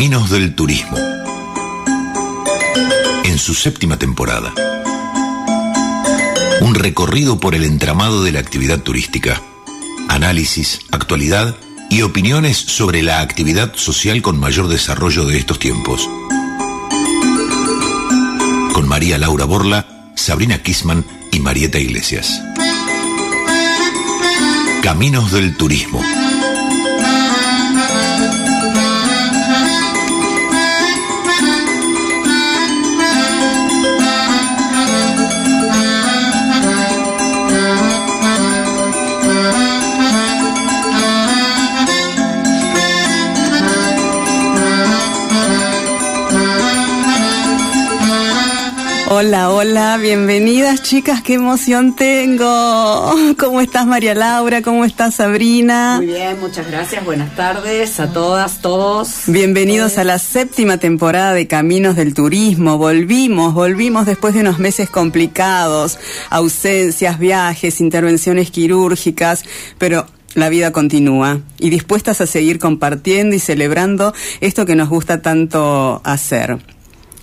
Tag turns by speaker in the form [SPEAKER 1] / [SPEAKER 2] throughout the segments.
[SPEAKER 1] Caminos del Turismo. En su séptima temporada. Un recorrido por el entramado de la actividad turística. Análisis, actualidad y opiniones sobre la actividad social con mayor desarrollo de estos tiempos. Con María Laura Borla, Sabrina Kisman y Marieta Iglesias. Caminos del Turismo.
[SPEAKER 2] Hola, hola, bienvenidas chicas, qué emoción tengo. ¿Cómo estás María Laura? ¿Cómo estás Sabrina?
[SPEAKER 3] Muy bien, muchas gracias, buenas tardes a todas, todos.
[SPEAKER 2] Bienvenidos a la séptima temporada de Caminos del Turismo. Volvimos, volvimos después de unos meses complicados, ausencias, viajes, intervenciones quirúrgicas, pero la vida continúa y dispuestas a seguir compartiendo y celebrando esto que nos gusta tanto hacer.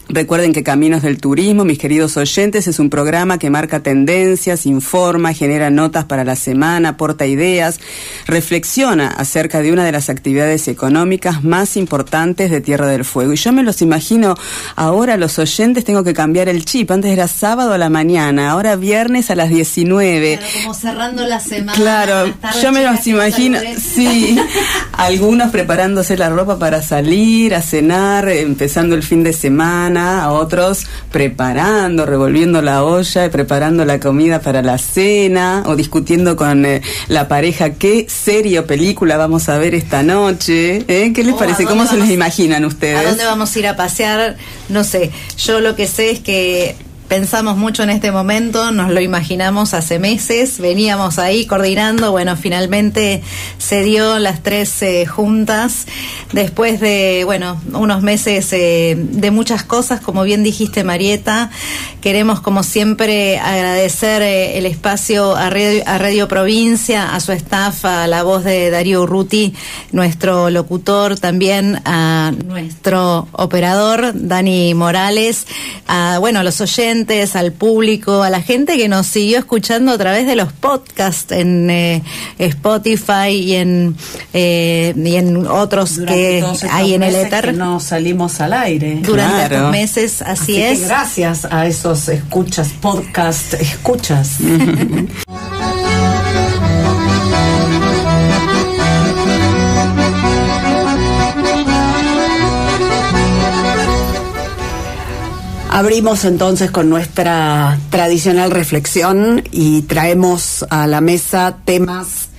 [SPEAKER 2] Recuerden que Caminos del Turismo, mis queridos oyentes, es un programa que marca tendencias, informa, genera notas para la semana, aporta ideas, reflexiona acerca de una de las actividades económicas más importantes de Tierra del Fuego. Y yo me los imagino ahora los oyentes tengo que cambiar el chip. Antes era sábado a la mañana, ahora viernes a las 19.
[SPEAKER 4] Claro, como cerrando la semana.
[SPEAKER 2] Claro, yo me los imagino, sí, algunos preparándose la ropa para salir, a cenar, empezando el fin de semana a otros preparando, revolviendo la olla y preparando la comida para la cena o discutiendo con eh, la pareja qué serie o película vamos a ver esta noche. ¿Eh? ¿Qué les parece? ¿Cómo se les imaginan ustedes?
[SPEAKER 4] ¿A dónde vamos a ir a pasear? No sé, yo lo que sé es que pensamos mucho en este momento, nos lo imaginamos hace meses, veníamos ahí coordinando, bueno, finalmente se dio las tres eh, juntas después de, bueno, unos meses eh, de muchas cosas, como bien dijiste Marieta, queremos como siempre agradecer eh, el espacio a Radio, Provincia, a su staff, a la voz de Darío Urruti, nuestro locutor, también a nuestro operador, Dani Morales, a, bueno, los oyentes, al público, a la gente que nos siguió escuchando a través de los podcasts en eh, Spotify y en, eh, y en otros que hay en el éter.
[SPEAKER 3] no salimos al aire.
[SPEAKER 4] Durante estos meses, así, es.
[SPEAKER 3] gracias a esos escuchas, podcast, escuchas. Abrimos entonces con nuestra tradicional reflexión y traemos a la mesa temas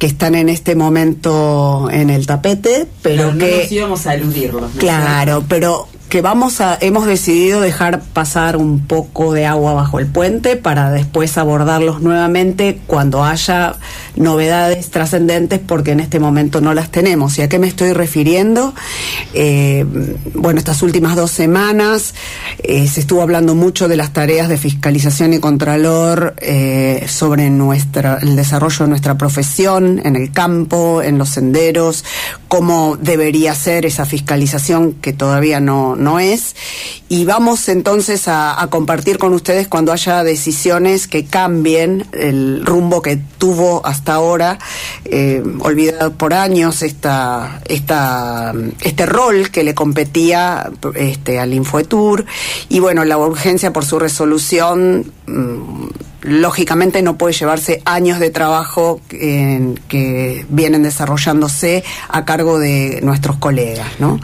[SPEAKER 3] que están en este momento en el tapete, pero, que
[SPEAKER 2] no nos íbamos a eludirlos.
[SPEAKER 3] Claro, pero que vamos a, hemos decidido dejar pasar un poco de agua bajo el puente para después abordarlos nuevamente cuando haya novedades trascendentes, porque en este momento no las tenemos. ¿Y a qué me estoy refiriendo? Eh, bueno, estas últimas dos semanas eh, se estuvo hablando mucho de las tareas de fiscalización y contralor eh, sobre nuestra, el desarrollo de nuestra profesión en el campo, en los senderos, cómo debería ser esa fiscalización que todavía no no es. Y vamos entonces a, compartir con ustedes cuando haya decisiones que cambien el rumbo que tuvo hasta ahora, eh, olvidado por años esta, esta, este rol que le competía este, al Infoetour. Y bueno, la urgencia por su resolución. Mm, lógicamente no puede llevarse años de trabajo que vienen desarrollándose a cargo de nuestros colegas, ¿no?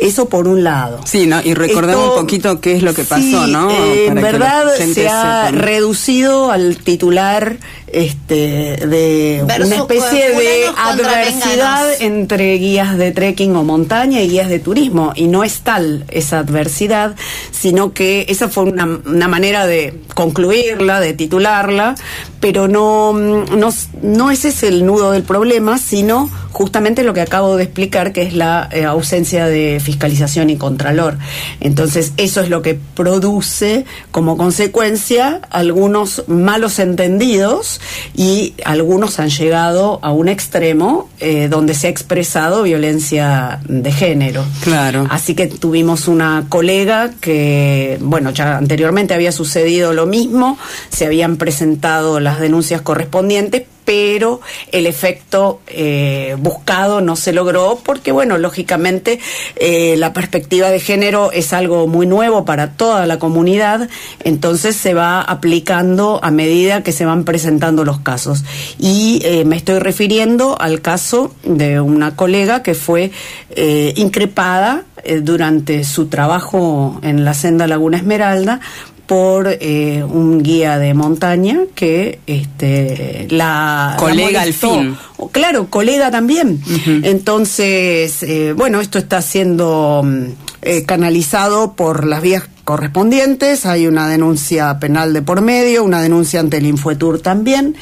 [SPEAKER 3] Eso por un lado.
[SPEAKER 2] Sí, ¿no? Y recordemos un poquito qué es lo que pasó, ¿no?
[SPEAKER 3] Eh, en verdad se ha reducido al titular este de una especie de adversidad entre guías de trekking o montaña y guías de turismo y no es tal esa adversidad sino que esa fue una, una manera de concluirla de titularla pero no, no no ese es el nudo del problema sino justamente lo que acabo de explicar, que es la eh, ausencia de fiscalización y contralor. Entonces, eso es lo que produce como consecuencia algunos malos entendidos y algunos han llegado a un extremo eh, donde se ha expresado violencia de género.
[SPEAKER 2] Claro.
[SPEAKER 3] Así que tuvimos una colega que, bueno, ya anteriormente había sucedido lo mismo, se habían presentado las denuncias correspondientes, pero el efecto eh, buscado no se logró porque, bueno, lógicamente eh, la perspectiva de género es algo muy nuevo para toda la comunidad, entonces se va aplicando a medida que se van presentando los casos. Y eh, me estoy refiriendo al caso de una colega que fue increpada durante su trabajo en la senda Laguna Esmeralda por eh, un guía de montaña que este la
[SPEAKER 2] colega al fin.
[SPEAKER 3] Claro colega también. Entonces eh, bueno esto está siendo mm, eh, canalizado por las vías correspondientes, hay una denuncia penal de por medio, una denuncia ante el Infuetur también,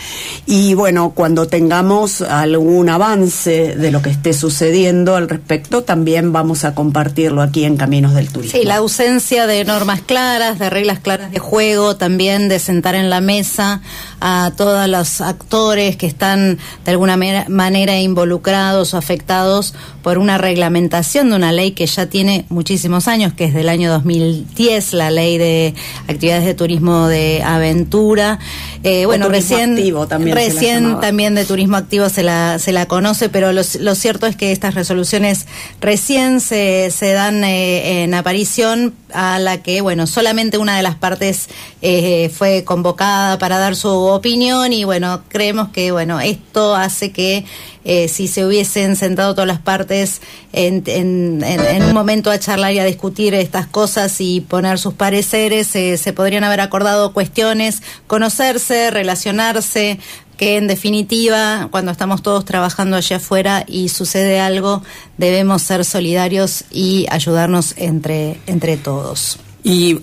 [SPEAKER 3] y bueno, cuando tengamos algún avance de lo que esté sucediendo al respecto, también vamos a compartirlo aquí en Caminos del Turismo.
[SPEAKER 4] Sí, la ausencia de normas claras, de reglas claras de juego, también de sentar en la mesa a todos los actores que están de alguna manera involucrados o afectados por una reglamentación de una ley que ya tiene muchísimos años, que es del año 2010 la ley de actividades de turismo de aventura.
[SPEAKER 3] Eh, bueno, recién, también,
[SPEAKER 4] recién también de turismo activo se la, se la conoce, pero lo, cierto es que estas resoluciones recién se, se dan eh, en aparición a la que, bueno, solamente una de las partes eh, fue convocada para dar su opinión y, bueno, creemos que, bueno, esto hace que eh, si se hubiesen sentado todas las partes en, en, un momento a charlar y a discutir estas cosas y poner sus pareceres, eh, se podrían haber acordado cuestiones, conocerse, relacionarse, que en definitiva, cuando estamos todos trabajando allá afuera y sucede algo, debemos ser solidarios y ayudarnos entre, entre todos.
[SPEAKER 2] Y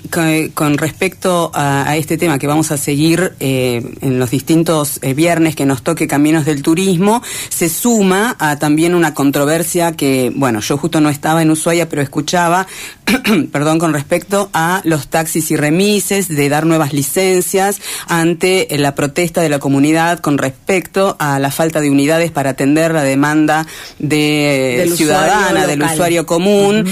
[SPEAKER 2] con respecto a, este tema que vamos a seguir eh, en los distintos eh, viernes que nos toque Caminos del Turismo, se suma a también una controversia que, bueno, yo justo no estaba en Ushuaia, pero escuchaba, perdón, con respecto a los taxis y remises, de dar nuevas licencias ante eh, la protesta de la comunidad con respecto a la falta de unidades para atender la demanda de ciudadana, del usuario común.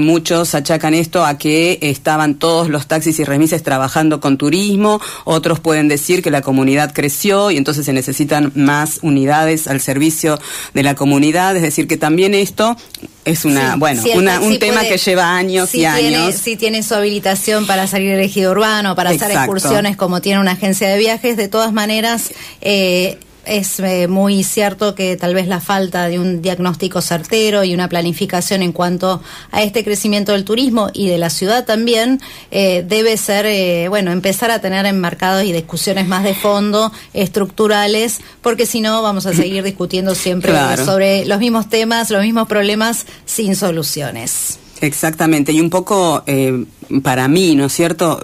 [SPEAKER 2] muchos achacan esto a que está estaban todos los taxis y remises trabajando con turismo, otros pueden decir que la comunidad creció y entonces se necesitan más unidades al servicio de la comunidad, es decir, que también esto es una, bueno, un tema que lleva años y años.
[SPEAKER 4] Si tiene su habilitación para salir del ejido urbano, para hacer excursiones como tiene una agencia de viajes, de todas maneras, eh, es eh, muy cierto que tal vez la falta de un diagnóstico certero y una planificación en cuanto a este crecimiento del turismo y de la ciudad también eh, debe ser, eh, bueno, empezar a tener enmarcados y discusiones más de fondo, estructurales, porque si no vamos a seguir discutiendo siempre sobre los mismos temas, los mismos problemas sin soluciones.
[SPEAKER 2] Exactamente, y un poco para mí, ¿no es cierto?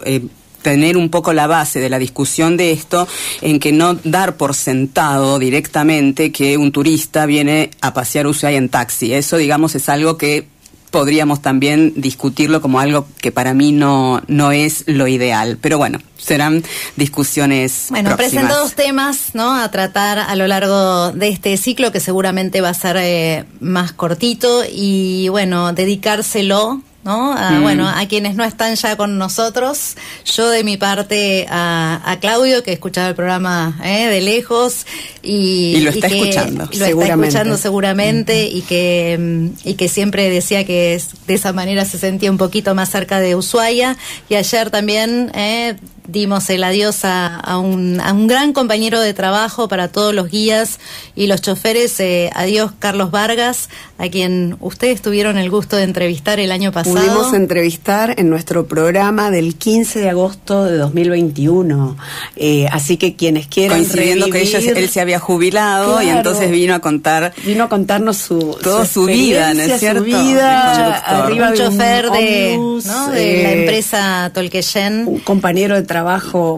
[SPEAKER 2] Tener un poco la base de la discusión de esto en que no dar por sentado directamente que un turista viene a pasear Ushuaia en taxi. Eso, digamos, es algo que podríamos también discutirlo como algo que para mí no, no es lo ideal. Pero bueno, serán discusiones.
[SPEAKER 4] Bueno, presento dos temas ¿no? a tratar a lo largo de este ciclo que seguramente va a ser eh, más cortito y bueno, dedicárselo ¿no? Mm. Bueno, a quienes no están ya con nosotros, yo de mi parte a, Claudio, que escuchaba el programa ¿eh? de lejos y,
[SPEAKER 2] lo está escuchando,
[SPEAKER 4] lo seguramente. está escuchando seguramente y que y que siempre decía que de esa manera se sentía un poquito más cerca de Ushuaia y ayer también ¿eh? Dimos el adiós a, un, a, un, gran compañero de trabajo para todos los guías y los choferes. Eh, adiós, Carlos Vargas, a quien ustedes tuvieron el gusto de entrevistar el año pasado.
[SPEAKER 3] Pudimos entrevistar en nuestro programa del 15 de agosto de 2021. Eh, así que quienes quieran.
[SPEAKER 2] Coincidiendo que él se había jubilado y entonces vino a contar
[SPEAKER 3] Vino a contarnos su,
[SPEAKER 2] Toda su vida, ¿no es cierto?
[SPEAKER 3] Su vida, arriba
[SPEAKER 4] un chofer de, ¿no? de la
[SPEAKER 3] eh,
[SPEAKER 4] empresa Tolqueyen.
[SPEAKER 3] un compañero de trabajo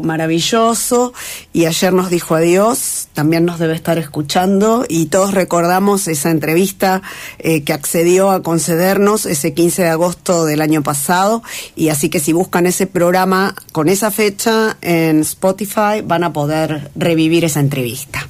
[SPEAKER 3] maravilloso y ayer nos dijo adiós, también nos debe estar escuchando y todos recordamos esa entrevista eh, que accedió a concedernos ese 15 de agosto del año pasado y así que si buscan ese programa con esa fecha en Spotify van a poder revivir esa entrevista.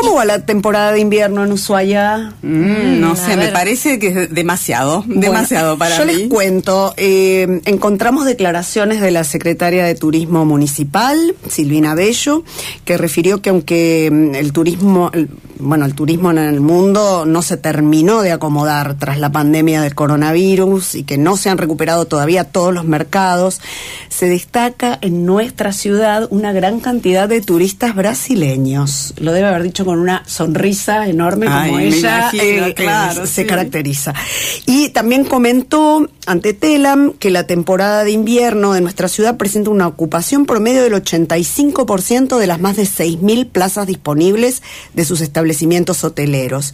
[SPEAKER 3] ¿Cómo va la temporada de invierno en Ushuaia?
[SPEAKER 2] Mm, no
[SPEAKER 4] a
[SPEAKER 2] sé, me parece que es demasiado, demasiado
[SPEAKER 3] Bueno,
[SPEAKER 2] para
[SPEAKER 3] yo
[SPEAKER 2] mí.
[SPEAKER 3] les cuento, eh, encontramos declaraciones de la secretaria de Turismo Municipal, Silvina Bello, que refirió que aunque mm, el turismo, el- bueno, el turismo en el mundo no se terminó de acomodar tras la pandemia del coronavirus y que no se han recuperado todavía todos los mercados, se destaca en nuestra ciudad una gran cantidad de turistas brasileños. Lo debe haber dicho con una sonrisa enorme
[SPEAKER 2] Ay,
[SPEAKER 3] como ella
[SPEAKER 2] imagino,
[SPEAKER 3] eh,
[SPEAKER 2] claro,
[SPEAKER 3] se
[SPEAKER 2] sí.
[SPEAKER 3] caracteriza. Y también comentó ante Telam que la temporada de invierno de nuestra ciudad presenta una ocupación promedio del 85% de las más de 6.000 plazas disponibles de sus establecimientos hoteleros.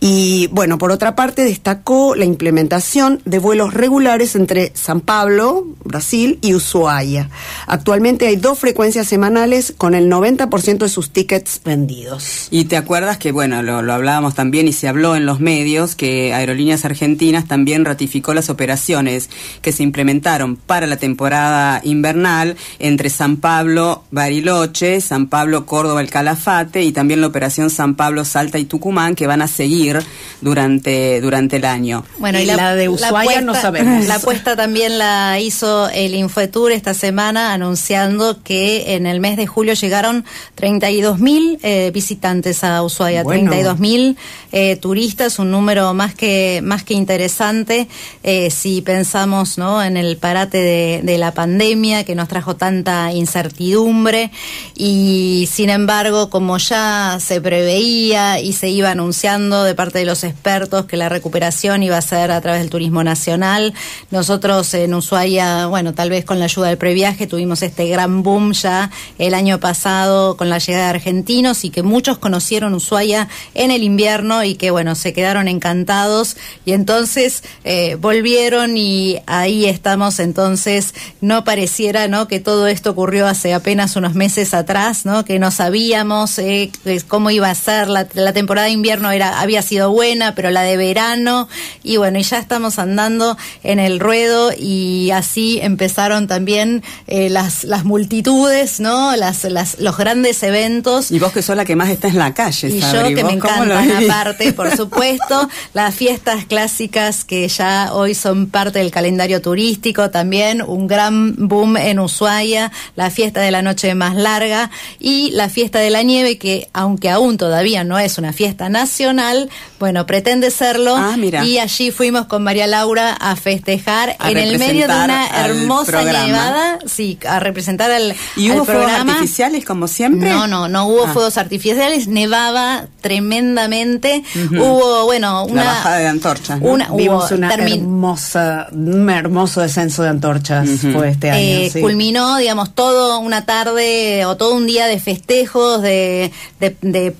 [SPEAKER 3] Y bueno, por otra parte destacó la implementación de vuelos regulares entre San Pablo, Brasil, y Ushuaia. Actualmente hay dos frecuencias semanales con el 90% de sus tickets vendidos.
[SPEAKER 2] Y te acuerdas que, bueno, lo, lo hablábamos también y se habló en los medios que Aerolíneas Argentinas también ratificó las operaciones que se implementaron para la temporada invernal entre San Pablo, Bariloche, San Pablo, Córdoba, El Calafate y también la operación San Pablo, Salta y Tucumán que van a seguir durante, durante el año.
[SPEAKER 4] Bueno,
[SPEAKER 3] Y la de Ushuaia no sabemos.
[SPEAKER 4] La apuesta también la hizo el Infotur esta semana anunciando que en el mes de julio llegaron 32 mil eh, visitantes a Ushuaia,
[SPEAKER 3] Bueno.
[SPEAKER 4] 32 mil eh, turistas, un número más que más que interesante eh, si pensamos ¿no? en el parate de, de la pandemia que nos trajo tanta incertidumbre y sin embargo como ya se preveía y se iba anunciando de parte de los expertos que la recuperación iba a ser a través del turismo nacional, nosotros en Ushuaia, bueno, tal vez con la ayuda del previaje tuvimos este gran boom ya el año pasado con la llegada de argentinos y que muchos conocieron Ushuaia en el invierno y que bueno, se quedaron encantados y entonces eh, volvieron y ahí estamos entonces, no pareciera ¿no? que todo esto ocurrió hace apenas unos meses atrás, ¿no? que no sabíamos eh, cómo iba a ser, la, la temporada de invierno era, había sido buena, pero la de verano, y bueno, y ya estamos andando en el ruedo y así empezaron también eh, las, las multitudes, ¿no? Las, las, los grandes eventos.
[SPEAKER 2] Y vos que sos la que más está en la calle,
[SPEAKER 4] Y
[SPEAKER 2] Sabri,
[SPEAKER 4] yo que
[SPEAKER 2] ¿vos
[SPEAKER 4] me encantan aparte, por supuesto, las fiestas clásicas que ya hoy son parte del calendario turístico, también un gran boom en Ushuaia, la fiesta de la noche más larga y la fiesta de la nieve que aunque aún todavía no es una fiesta nacional, bueno, pretende serlo
[SPEAKER 2] Ah, mira.
[SPEAKER 4] y allí fuimos con María Laura a festejar
[SPEAKER 2] A
[SPEAKER 4] en el medio de una hermosa nevada, sí, a representar al,
[SPEAKER 2] ¿Y
[SPEAKER 4] al
[SPEAKER 2] hubo fuegos
[SPEAKER 4] programa.
[SPEAKER 2] artificiales como siempre?
[SPEAKER 4] No, no, no hubo
[SPEAKER 2] Ah.
[SPEAKER 4] fuegos artificiales, nevaba tremendamente. Hubo, bueno, una
[SPEAKER 2] La bajada de antorchas, ¿no?
[SPEAKER 4] Una, hubo
[SPEAKER 3] Vimos una
[SPEAKER 4] termi-
[SPEAKER 3] hermosa, un hermoso descenso de antorchas fue este año.
[SPEAKER 4] eh,
[SPEAKER 3] sí.
[SPEAKER 4] culminó, digamos, todo una tarde o todo un día de festejos, de, de- de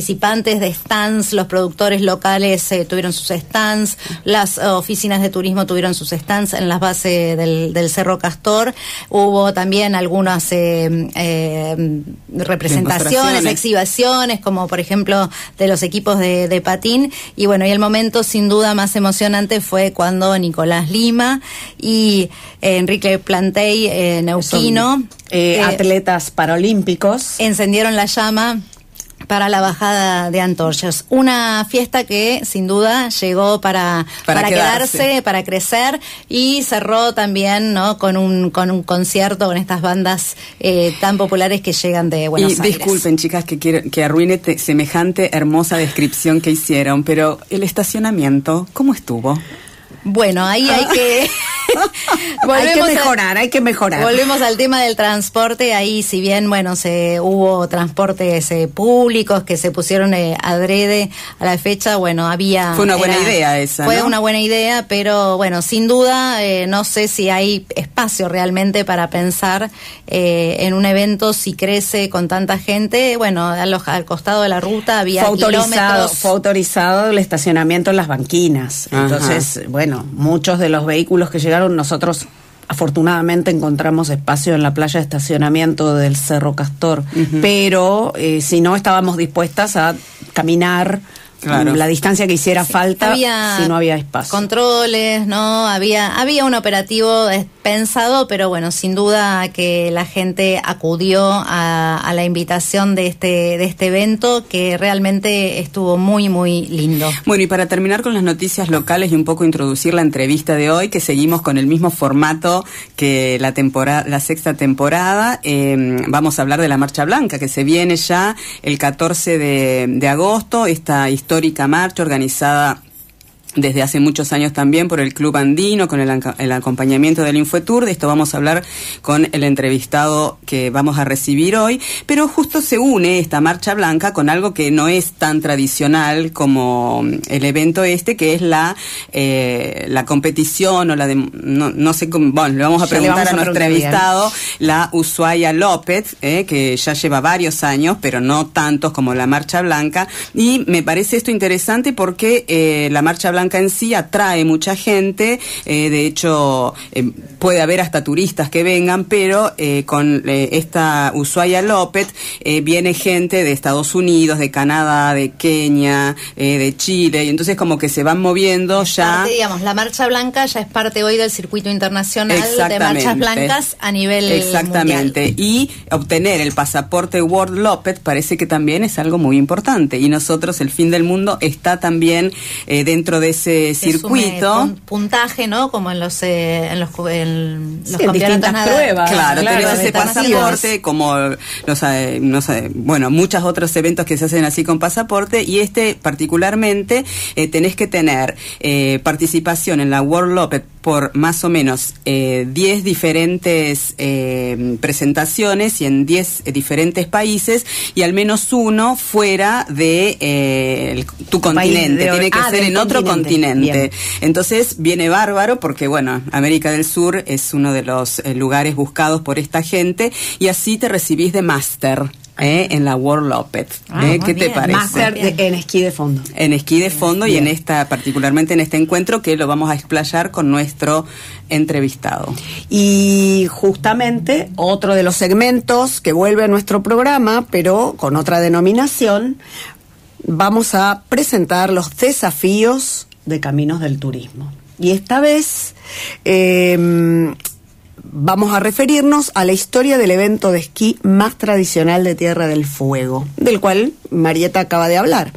[SPEAKER 4] participantes de stands, los productores locales eh, tuvieron sus stands, las oficinas de turismo tuvieron sus stands en las bases del, del Cerro Castor, hubo también algunas eh, eh, representaciones, exhibiciones, como por ejemplo de los equipos de, de patín. Y bueno, y el momento sin duda más emocionante fue cuando Nicolás Lima y Enrique Plantey, eh, Neuquino,
[SPEAKER 3] eh,
[SPEAKER 4] eh,
[SPEAKER 3] atletas paralímpicos.
[SPEAKER 4] encendieron la llama para la bajada de antorchas. Una fiesta que sin duda llegó para,
[SPEAKER 2] Para
[SPEAKER 4] para,
[SPEAKER 2] quedarse.
[SPEAKER 4] quedarse, para crecer y cerró también ¿no? con, un, con un concierto con estas bandas eh, tan populares que llegan de Buenos
[SPEAKER 2] y
[SPEAKER 4] Aires.
[SPEAKER 2] disculpen, chicas, que, quiero, que arruine te- semejante hermosa descripción que hicieron, pero el estacionamiento, ¿cómo estuvo?
[SPEAKER 4] Bueno, ahí hay que
[SPEAKER 3] hay que mejorar, hay que mejorar.
[SPEAKER 4] Volvemos al tema del transporte. Ahí, si bien, bueno, se hubo transportes eh, públicos que se pusieron eh, adrede a la fecha, bueno, había.
[SPEAKER 2] Fue una buena idea esa.
[SPEAKER 4] Fue una buena idea, pero bueno, sin duda, eh, no sé si hay espacio realmente para pensar en un evento si crece con tanta gente. Bueno, al, costado de la ruta había
[SPEAKER 3] fue autorizado, Fue autorizado el estacionamiento en las banquinas. Entonces, bueno, muchos de los vehículos que llegaron nosotros afortunadamente encontramos espacio en la playa de estacionamiento del Cerro Castor, pero eh, si no estábamos dispuestas a caminar la distancia que hiciera falta si no había espacio.
[SPEAKER 4] Controles, ¿no? Había, había un operativo pensado, pero bueno, sin duda que la gente acudió a, la invitación de este, de este evento que realmente estuvo muy, muy lindo.
[SPEAKER 2] Bueno, y para terminar con las noticias locales y un poco introducir la entrevista de hoy, que seguimos con el mismo formato que la temporada, la sexta temporada, em, vamos a hablar de la Marcha Blanca, que se viene ya el 14 de, de agosto, esta historia histórica marcha organizada desde hace muchos años también por el Club Andino, con el, acompañamiento del Infotour. De esto vamos a hablar con el entrevistado que vamos a recibir hoy. Pero justo se une esta Marcha Blanca con algo que no es tan tradicional como el evento este, que es la, eh, la competición o la de, no, sé cómo, bueno, le vamos a preguntar a, nuestro entrevistado, la Ushuaia López, eh, que ya lleva varios años, pero no tantos como la Marcha Blanca. Y me parece esto interesante porque eh, la Marcha Blanca en sí atrae mucha gente, eh, de hecho eh, puede haber hasta turistas que vengan, pero eh, con esta Ushuaia López viene gente de Estados Unidos, de Canadá, de Kenia, de Chile, y entonces como que se van moviendo ya.
[SPEAKER 4] digamos, la Marcha Blanca ya es parte hoy del circuito internacional de marchas blancas a nivel
[SPEAKER 2] Exactamente, y obtener el pasaporte World López parece que también es algo muy importante, y nosotros, el fin del mundo, está también dentro de ese circuito.
[SPEAKER 4] puntaje, ¿no? Como en los, eh, en los, en
[SPEAKER 3] los campeonatos pruebas.
[SPEAKER 2] Claro, tenés ese pasaporte, como los, no sé, bueno, muchos otros eventos que se hacen así con pasaporte, y este particularmente eh, tenés que tener eh, participación en la World Lopet por más o menos 10 eh, diferentes eh, presentaciones y en 10 eh, diferentes países y al menos uno fuera de tu continente, tiene que ah, ser en otro continente. Entonces viene bárbaro porque, bueno, América del Sur es uno de los lugares buscados por esta gente y así te recibís de máster. ¿Eh? en la World Lopez. Ah, ¿eh? ¿Qué te parece?
[SPEAKER 3] Máster en esquí de fondo.
[SPEAKER 2] En esquí de fondo y en esta, particularmente en este encuentro que lo vamos a explayar con nuestro entrevistado.
[SPEAKER 3] Y justamente otro de los segmentos que vuelve a nuestro programa, pero con otra denominación, vamos a presentar los desafíos de Caminos del Turismo. Y esta vez eh, vamos a referirnos a la historia del evento de esquí más tradicional de Tierra del Fuego, del cual Marieta acaba de hablar.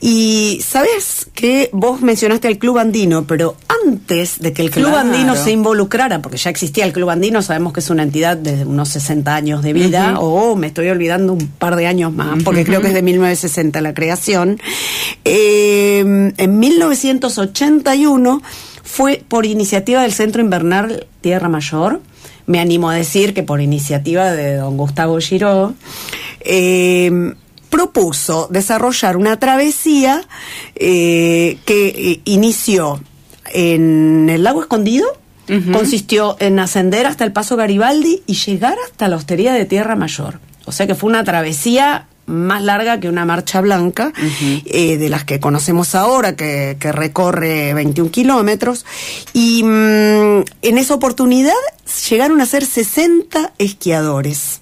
[SPEAKER 3] Y sabes que vos mencionaste al Club Andino, pero antes de que el Club Andino se involucrara, porque ya existía el Club Andino, sabemos que es una entidad de unos 60 años de vida, o me estoy olvidando un par de años más, porque creo que es de 1960 la creación. Eh, en 1981 fue por iniciativa del Centro Invernal Tierra Mayor, me animo a decir que por iniciativa de don Gustavo Giró, eh, propuso desarrollar una travesía eh, que eh, inició en el lago escondido, consistió en ascender hasta el Paso Garibaldi y llegar hasta la hostería de Tierra Mayor. O sea que fue una travesía más larga que una marcha blanca, eh, de las que conocemos ahora, que, recorre 21 kilómetros. Y mm, en esa oportunidad llegaron a ser 60 esquiadores.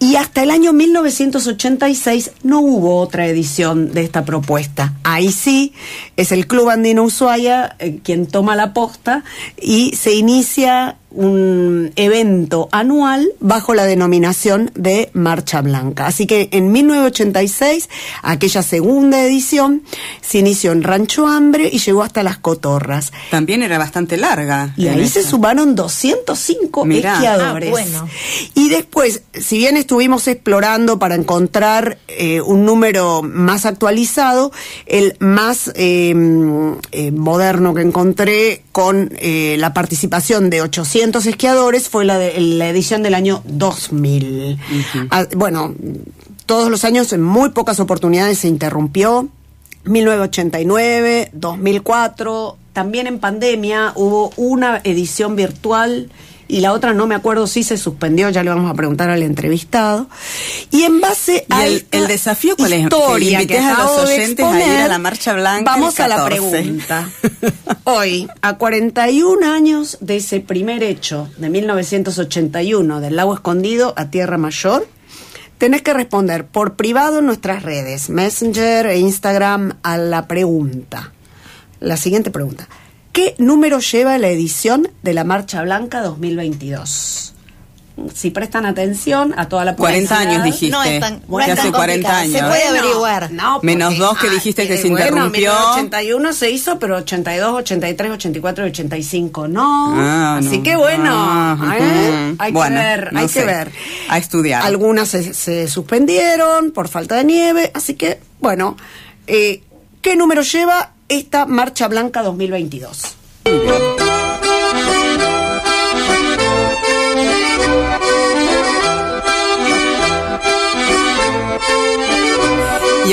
[SPEAKER 3] Y hasta el año 1986 no hubo otra edición de esta propuesta. Ahí sí es el Club Andino Ushuaia eh, quien toma la posta y se inicia un evento anual bajo la denominación de Marcha Blanca. Así que en 1986, aquella segunda edición se inició en Rancho Hambre y llegó hasta Las Cotorras.
[SPEAKER 2] También era bastante larga.
[SPEAKER 3] Y ahí se sumaron 205 esquiadores.
[SPEAKER 4] Ah, bueno.
[SPEAKER 3] Y después, si bien estuvimos explorando para encontrar eh, un número más actualizado, el más eh, eh, moderno que encontré con eh, la participación de 800 esquiadores fue la, de, la edición del año 2000. Ah, bueno, todos los años en muy pocas oportunidades se interrumpió. 1989, 2004, también en pandemia hubo una edición virtual y la otra no me acuerdo si se suspendió, ya le vamos a preguntar al entrevistado. Y en base
[SPEAKER 2] ¿Y
[SPEAKER 3] a
[SPEAKER 2] el, desafío cuál es?
[SPEAKER 3] historia
[SPEAKER 2] Que
[SPEAKER 3] que
[SPEAKER 2] a los oyentes a ir a la Marcha Blanca
[SPEAKER 3] Vamos a la
[SPEAKER 2] 14.
[SPEAKER 3] pregunta. Hoy, a 41 años de ese primer hecho de 1981 del lago escondido a Tierra Mayor, tenés que responder por privado en nuestras redes, Messenger e Instagram, a la pregunta. La siguiente pregunta. ¿Qué número lleva la edición de la Marcha Blanca 2022? Si prestan atención a toda la
[SPEAKER 2] 40
[SPEAKER 3] publicidad-
[SPEAKER 2] años dijiste.
[SPEAKER 4] No es tan, no
[SPEAKER 2] que hace
[SPEAKER 4] tan
[SPEAKER 2] 40
[SPEAKER 4] complicado.
[SPEAKER 2] años.
[SPEAKER 4] Se puede averiguar.
[SPEAKER 3] no,
[SPEAKER 2] Menos
[SPEAKER 3] porque-
[SPEAKER 2] dos que
[SPEAKER 3] ah,
[SPEAKER 2] dijiste que
[SPEAKER 3] sí,
[SPEAKER 2] se
[SPEAKER 3] bueno,
[SPEAKER 2] interrumpió.
[SPEAKER 3] 1981 se hizo, pero 82, 83, 84 y 85 no.
[SPEAKER 2] Ah,
[SPEAKER 3] Así
[SPEAKER 2] no.
[SPEAKER 3] que bueno,
[SPEAKER 2] Ah,
[SPEAKER 3] ¿eh? hay
[SPEAKER 2] Bueno,
[SPEAKER 3] que ver,
[SPEAKER 2] no
[SPEAKER 3] hay
[SPEAKER 2] sé.
[SPEAKER 3] que ver.
[SPEAKER 2] A estudiar.
[SPEAKER 3] Algunas se, se suspendieron por falta de nieve, así que bueno, eh, ¿qué número lleva esta Marcha Blanca 2022?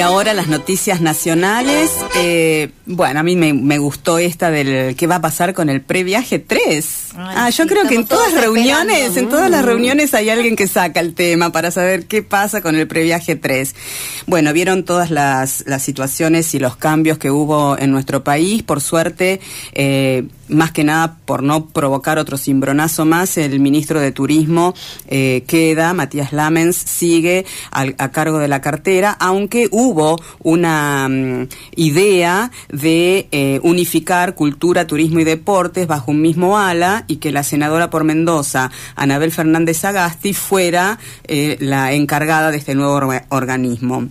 [SPEAKER 2] Y ahora las noticias nacionales. eh, bueno, a mí me, me gustó esta del qué va a pasar con el previaje 3.
[SPEAKER 4] Ay,
[SPEAKER 2] ah, yo
[SPEAKER 4] sí,
[SPEAKER 2] creo que en todas reuniones, en todas las reuniones hay alguien que saca el tema para saber qué pasa con el previaje 3. Bueno, vieron todas las, las situaciones y los cambios que hubo en nuestro país. Por suerte, eh, más que nada por no provocar otro cimbronazo más, el ministro de Turismo eh, queda, Matías Lamens, sigue al- a cargo de la cartera, aunque hubo una mm, idea de eh, unificar cultura, turismo y deportes bajo un mismo ala y que la senadora por Mendoza, Anabel Fernández Agasti, fuera eh, la encargada de este nuevo orga- organismo.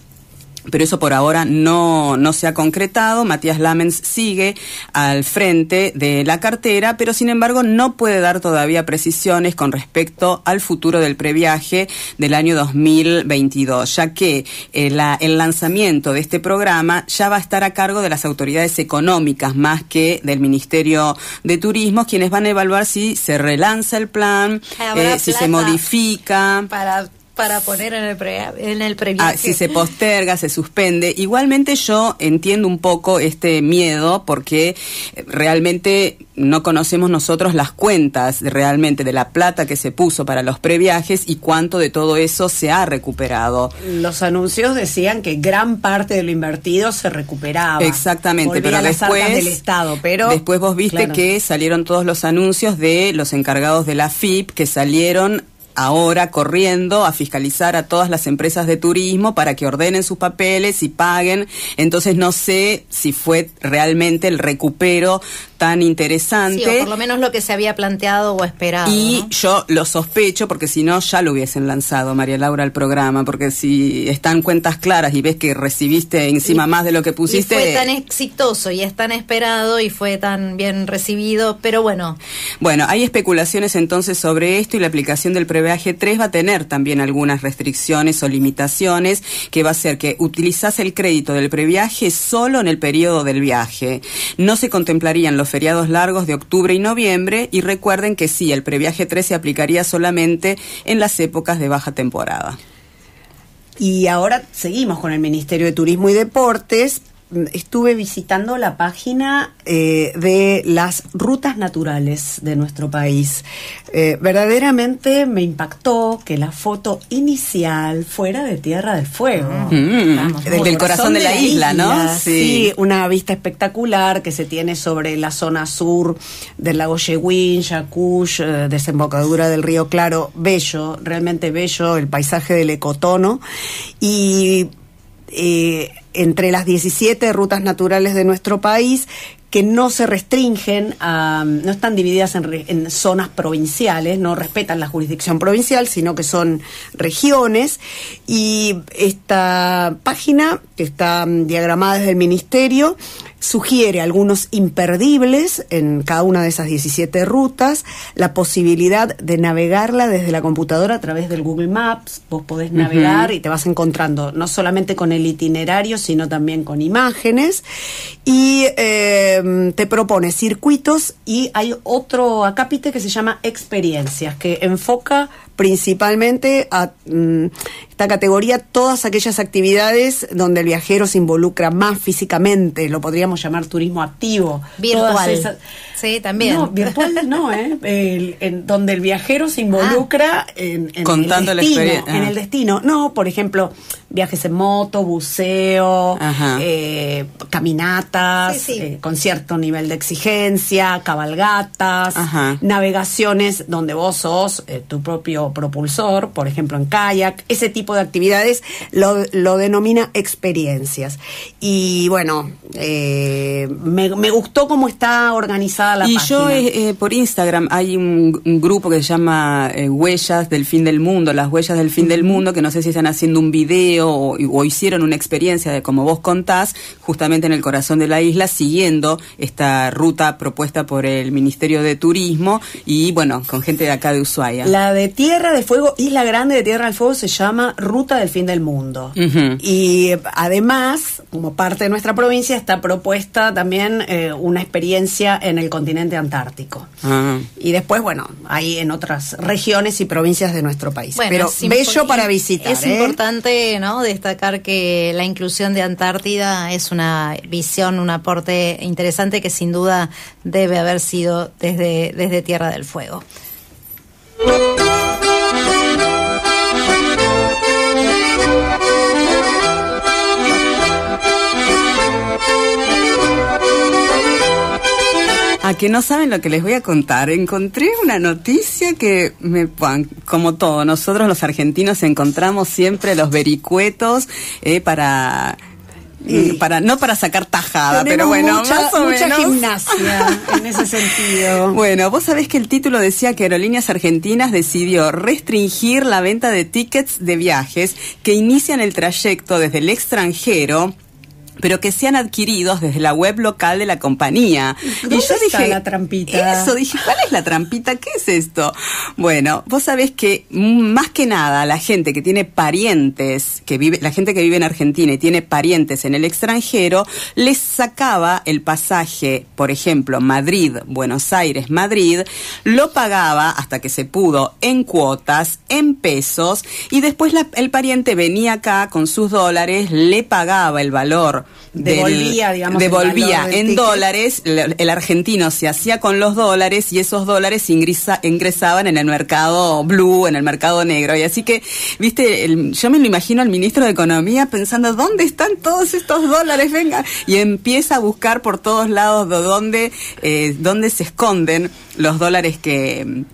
[SPEAKER 2] Pero eso por ahora no, no se ha concretado. Matías Lamens sigue al frente de la cartera, pero sin embargo no puede dar todavía precisiones con respecto al futuro del previaje del año 2022, ya que eh, la- el lanzamiento de este programa ya va a estar a cargo de las autoridades económicas más que del Ministerio de Turismo, quienes van a evaluar si se relanza el plan, eh, si se modifica.
[SPEAKER 4] para para poner en el pre, en el previaje.
[SPEAKER 2] Ah, si se posterga, se suspende. Igualmente yo entiendo un poco este miedo porque eh, realmente no conocemos nosotros las cuentas de, realmente de la plata que se puso para los previajes y cuánto de todo eso se ha recuperado.
[SPEAKER 3] Los anuncios decían que gran parte de lo invertido se recuperaba.
[SPEAKER 2] Exactamente,
[SPEAKER 3] Volvía
[SPEAKER 2] pero
[SPEAKER 3] a las
[SPEAKER 2] después
[SPEAKER 3] arcas del Estado, pero
[SPEAKER 2] después vos viste
[SPEAKER 3] Claro.
[SPEAKER 2] que salieron todos los anuncios de los encargados de la FIP que salieron ahora corriendo a fiscalizar a todas las empresas de turismo para que ordenen sus papeles y paguen. Entonces no sé si fue realmente el recupero tan interesante.
[SPEAKER 4] Sí, o por lo menos lo que se había planteado o esperado.
[SPEAKER 2] Y
[SPEAKER 4] ¿no?
[SPEAKER 2] yo lo sospecho porque si no ya lo hubiesen lanzado, María Laura, al programa, porque si están cuentas claras y ves que recibiste encima
[SPEAKER 4] Y-
[SPEAKER 2] más de lo que pusiste...
[SPEAKER 4] Y fue tan exitoso y es tan esperado y fue tan bien recibido, pero bueno,
[SPEAKER 2] Bueno, hay especulaciones entonces sobre esto y la aplicación del previaje 3 va a tener también algunas restricciones o limitaciones que va a ser que utilizás el crédito del previaje solo en el periodo del viaje. No se contemplarían los feriados largos de octubre y noviembre y recuerden que sí, el previaje 3 se aplicaría solamente en las épocas de baja temporada.
[SPEAKER 3] Y ahora seguimos con el Ministerio de Turismo y Deportes. Estuve visitando la página eh, de las rutas naturales de nuestro país. Eh, verdaderamente me impactó que la foto inicial fuera de Tierra del Fuego.
[SPEAKER 2] Mm,
[SPEAKER 4] Vamos,
[SPEAKER 2] del, del corazón de la isla, ¿no?
[SPEAKER 3] Sí. una vista espectacular que se tiene sobre la zona sur del lago Yewin, Yacush, eh, desembocadura del río Claro, bello, realmente bello, el paisaje del ecotono. Y eh, entre las 17 rutas naturales de nuestro país, que no se restringen, a, no están divididas en, en, zonas provinciales, no respetan la jurisdicción provincial, sino que son regiones. Y esta página, que está diagramada desde el Ministerio, sugiere algunos imperdibles en cada una de esas 17 rutas, la posibilidad de navegarla desde la computadora a través del Google Maps, vos podés navegar y te vas encontrando no solamente con el itinerario, sino también con imágenes, y eh, te propone circuitos y hay otro acápite que se llama experiencias, que enfoca principalmente a mm, esta categoría todas aquellas actividades donde el viajero se involucra más físicamente, lo podríamos llamar turismo activo.
[SPEAKER 4] Virtual. Sí, también.
[SPEAKER 3] No, virtual no, ¿eh? en donde el viajero se involucra ah. en, en,
[SPEAKER 2] Contando
[SPEAKER 3] el destino,
[SPEAKER 2] la
[SPEAKER 3] en el destino. No, por ejemplo, viajes en moto, buceo, eh, caminatas, eh, con cierto nivel de exigencia, cabalgatas, navegaciones donde vos sos eh, tu propio propulsor, por ejemplo en kayak, ese tipo de actividades lo, lo denomina experiencias. Y bueno, me, me gustó cómo está organizada la
[SPEAKER 2] y
[SPEAKER 3] página.
[SPEAKER 2] yo eh, por Instagram hay un, un, grupo que se llama eh, Huellas del Fin del Mundo, las Huellas del Fin uh -huh. del Mundo, que no sé si están haciendo un video o, o, hicieron una experiencia de como vos contás, justamente en el corazón de la isla, siguiendo esta ruta propuesta por el Ministerio de Turismo y bueno, con gente de acá de Ushuaia.
[SPEAKER 3] La de Tierra de Fuego, Isla Grande de Tierra del Fuego, se llama Ruta del Fin del Mundo. Uh -huh. Y además, como parte de nuestra provincia, está propuesta también eh, una experiencia en el continente antártico. Ah. Y después, bueno, hay en otras regiones y provincias de nuestro país.
[SPEAKER 4] Bueno,
[SPEAKER 3] Pero bello para visitar.
[SPEAKER 4] Es
[SPEAKER 3] ¿eh?
[SPEAKER 4] importante ¿no? Destacar que la inclusión de Antártida es una visión, un aporte interesante que sin duda debe haber sido desde, desde Tierra del Fuego.
[SPEAKER 2] Que no saben lo que les voy a contar. Encontré una noticia que me como todo, nosotros los argentinos encontramos siempre los vericuetos eh, para y para no para sacar tajada, pero bueno,
[SPEAKER 3] mucha,
[SPEAKER 2] más o
[SPEAKER 3] mucha
[SPEAKER 2] menos.
[SPEAKER 3] gimnasia en ese sentido.
[SPEAKER 2] Bueno, vos sabés que el título decía que Aerolíneas Argentinas decidió restringir la venta de tickets de viajes que inician el trayecto desde el extranjero pero que sean adquiridos desde la web local de la compañía.
[SPEAKER 3] ¿Dónde y yo dije, la trampita?
[SPEAKER 2] Eso, dije, ¿cuál es la trampita? ¿Qué es esto? Bueno, vos sabés que más que nada la gente que tiene parientes, que vive, la gente que vive en Argentina y tiene parientes en el extranjero, les sacaba el pasaje, por ejemplo, Madrid, Buenos Aires, Madrid, lo pagaba hasta que se pudo en cuotas, en pesos, y después la, el pariente venía acá con sus dólares, le pagaba el valor
[SPEAKER 3] devolvía, digamos,
[SPEAKER 2] devolvía en ticket. dólares, el, el, argentino se hacía con los dólares y esos dólares ingresa, ingresaban en el mercado blue, en el mercado negro. Y así que, viste, el, yo me lo imagino al ministro de Economía pensando, ¿dónde están todos estos dólares? Venga. Y empieza a buscar por todos lados de dónde, eh, dónde se esconden los dólares que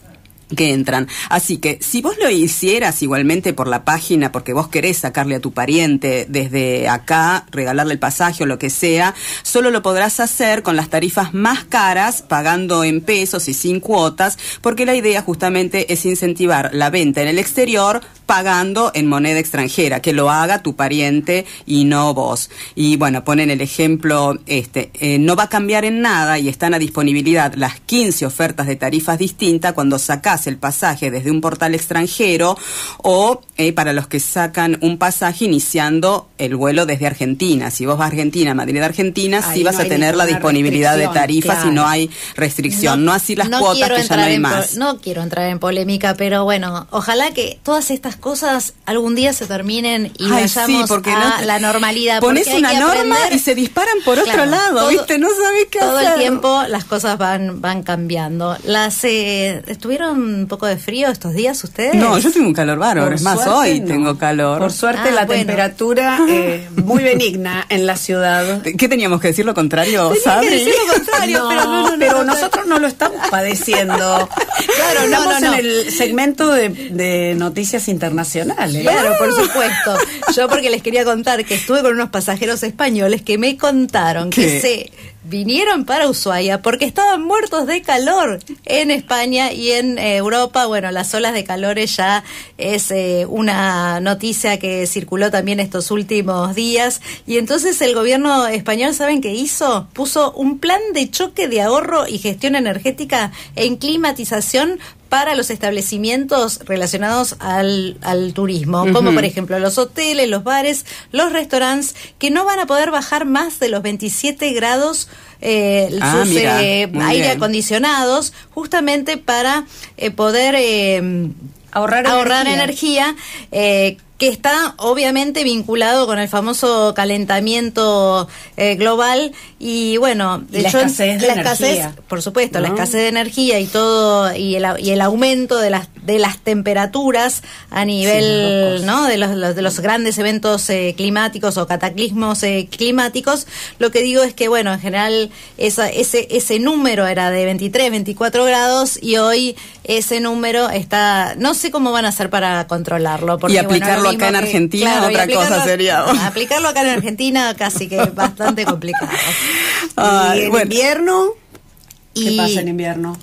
[SPEAKER 2] que entran. Así que si vos lo hicieras igualmente por la página, porque vos querés sacarle a tu pariente desde acá, regalarle el pasaje o lo que sea, solo lo podrás hacer con las tarifas más caras, pagando en pesos y sin cuotas, porque la idea justamente es incentivar la venta en el exterior pagando en moneda extranjera, que lo haga tu pariente y no vos. Y bueno, ponen el ejemplo, este, eh, no va a cambiar en nada y están a disponibilidad las 15 ofertas de tarifas distintas cuando sacás el pasaje desde un portal extranjero o eh, para los que sacan un pasaje iniciando el vuelo desde Argentina. Si vos vas a Argentina, Madrid, Argentina, Ahí sí vas no a tener la disponibilidad de tarifas claro. y no hay restricción. No, no así las
[SPEAKER 4] no
[SPEAKER 2] cuotas que ya no hay más.
[SPEAKER 4] No quiero entrar en polémica, pero bueno, ojalá que todas estas cosas algún día se terminen y
[SPEAKER 2] Ay,
[SPEAKER 4] vayamos
[SPEAKER 2] sí, porque
[SPEAKER 4] a la normalidad.
[SPEAKER 2] Pones una norma
[SPEAKER 4] aprender,
[SPEAKER 2] y se disparan por
[SPEAKER 4] claro,
[SPEAKER 2] otro lado,
[SPEAKER 4] todo,
[SPEAKER 2] ¿viste? No sabés qué
[SPEAKER 4] todo
[SPEAKER 2] hacer.
[SPEAKER 4] el tiempo las cosas van van cambiando. Las eh, estuvieron un poco de frío estos días ustedes.
[SPEAKER 2] No, yo tengo un calor bárbaro, es más,
[SPEAKER 3] suerte,
[SPEAKER 2] hoy
[SPEAKER 3] no.
[SPEAKER 2] tengo calor.
[SPEAKER 3] Por suerte
[SPEAKER 4] Ah,
[SPEAKER 3] la
[SPEAKER 4] bueno.
[SPEAKER 3] temperatura eh, muy benigna en la ciudad.
[SPEAKER 2] ¿Qué teníamos que decir lo contrario, Sabri?
[SPEAKER 4] decir lo contrario,
[SPEAKER 3] No,
[SPEAKER 4] pero no, no, no,
[SPEAKER 3] pero
[SPEAKER 4] no, no.
[SPEAKER 3] nosotros no lo estamos padeciendo. Claro, no, Estamos en el segmento de, noticias internacionales.
[SPEAKER 4] Claro, por supuesto. Yo porque les quería contar que estuve con unos pasajeros españoles que me contaron que se vinieron para Ushuaia porque estaban muertos de calor en España y en eh, Europa. Bueno, las olas de calores ya es eh, una noticia que circuló también estos últimos días. Y entonces el gobierno español, ¿saben qué hizo? Puso un plan de choque de ahorro y gestión energética en climatización para los establecimientos relacionados al, turismo, como por ejemplo los hoteles, los bares, los restaurantes, que no van a poder bajar más de los 27 grados eh, ah, sus eh, aire acondicionados, justamente para eh, poder eh, ahorrar, ahorrar energía, energía que está obviamente vinculado con el famoso calentamiento eh, global. Y bueno,
[SPEAKER 3] de la escasez de la energía,
[SPEAKER 4] por supuesto, la escasez de energía y todo y el, y el aumento de las de las temperaturas a nivel, ¿no? De los, de los grandes eventos eh, climáticos o cataclismos eh, climáticos, lo que digo es que bueno, en general esa, ese ese número era de 23, 24 grados y hoy ese número está no sé cómo van a hacer para controlarlo
[SPEAKER 2] porque, y aplicarlo acá en Argentina, otra cosa sería.
[SPEAKER 4] Aplicarlo acá en Argentina casi que bastante complicado.
[SPEAKER 3] y en invierno, ¿qué pasa en invierno?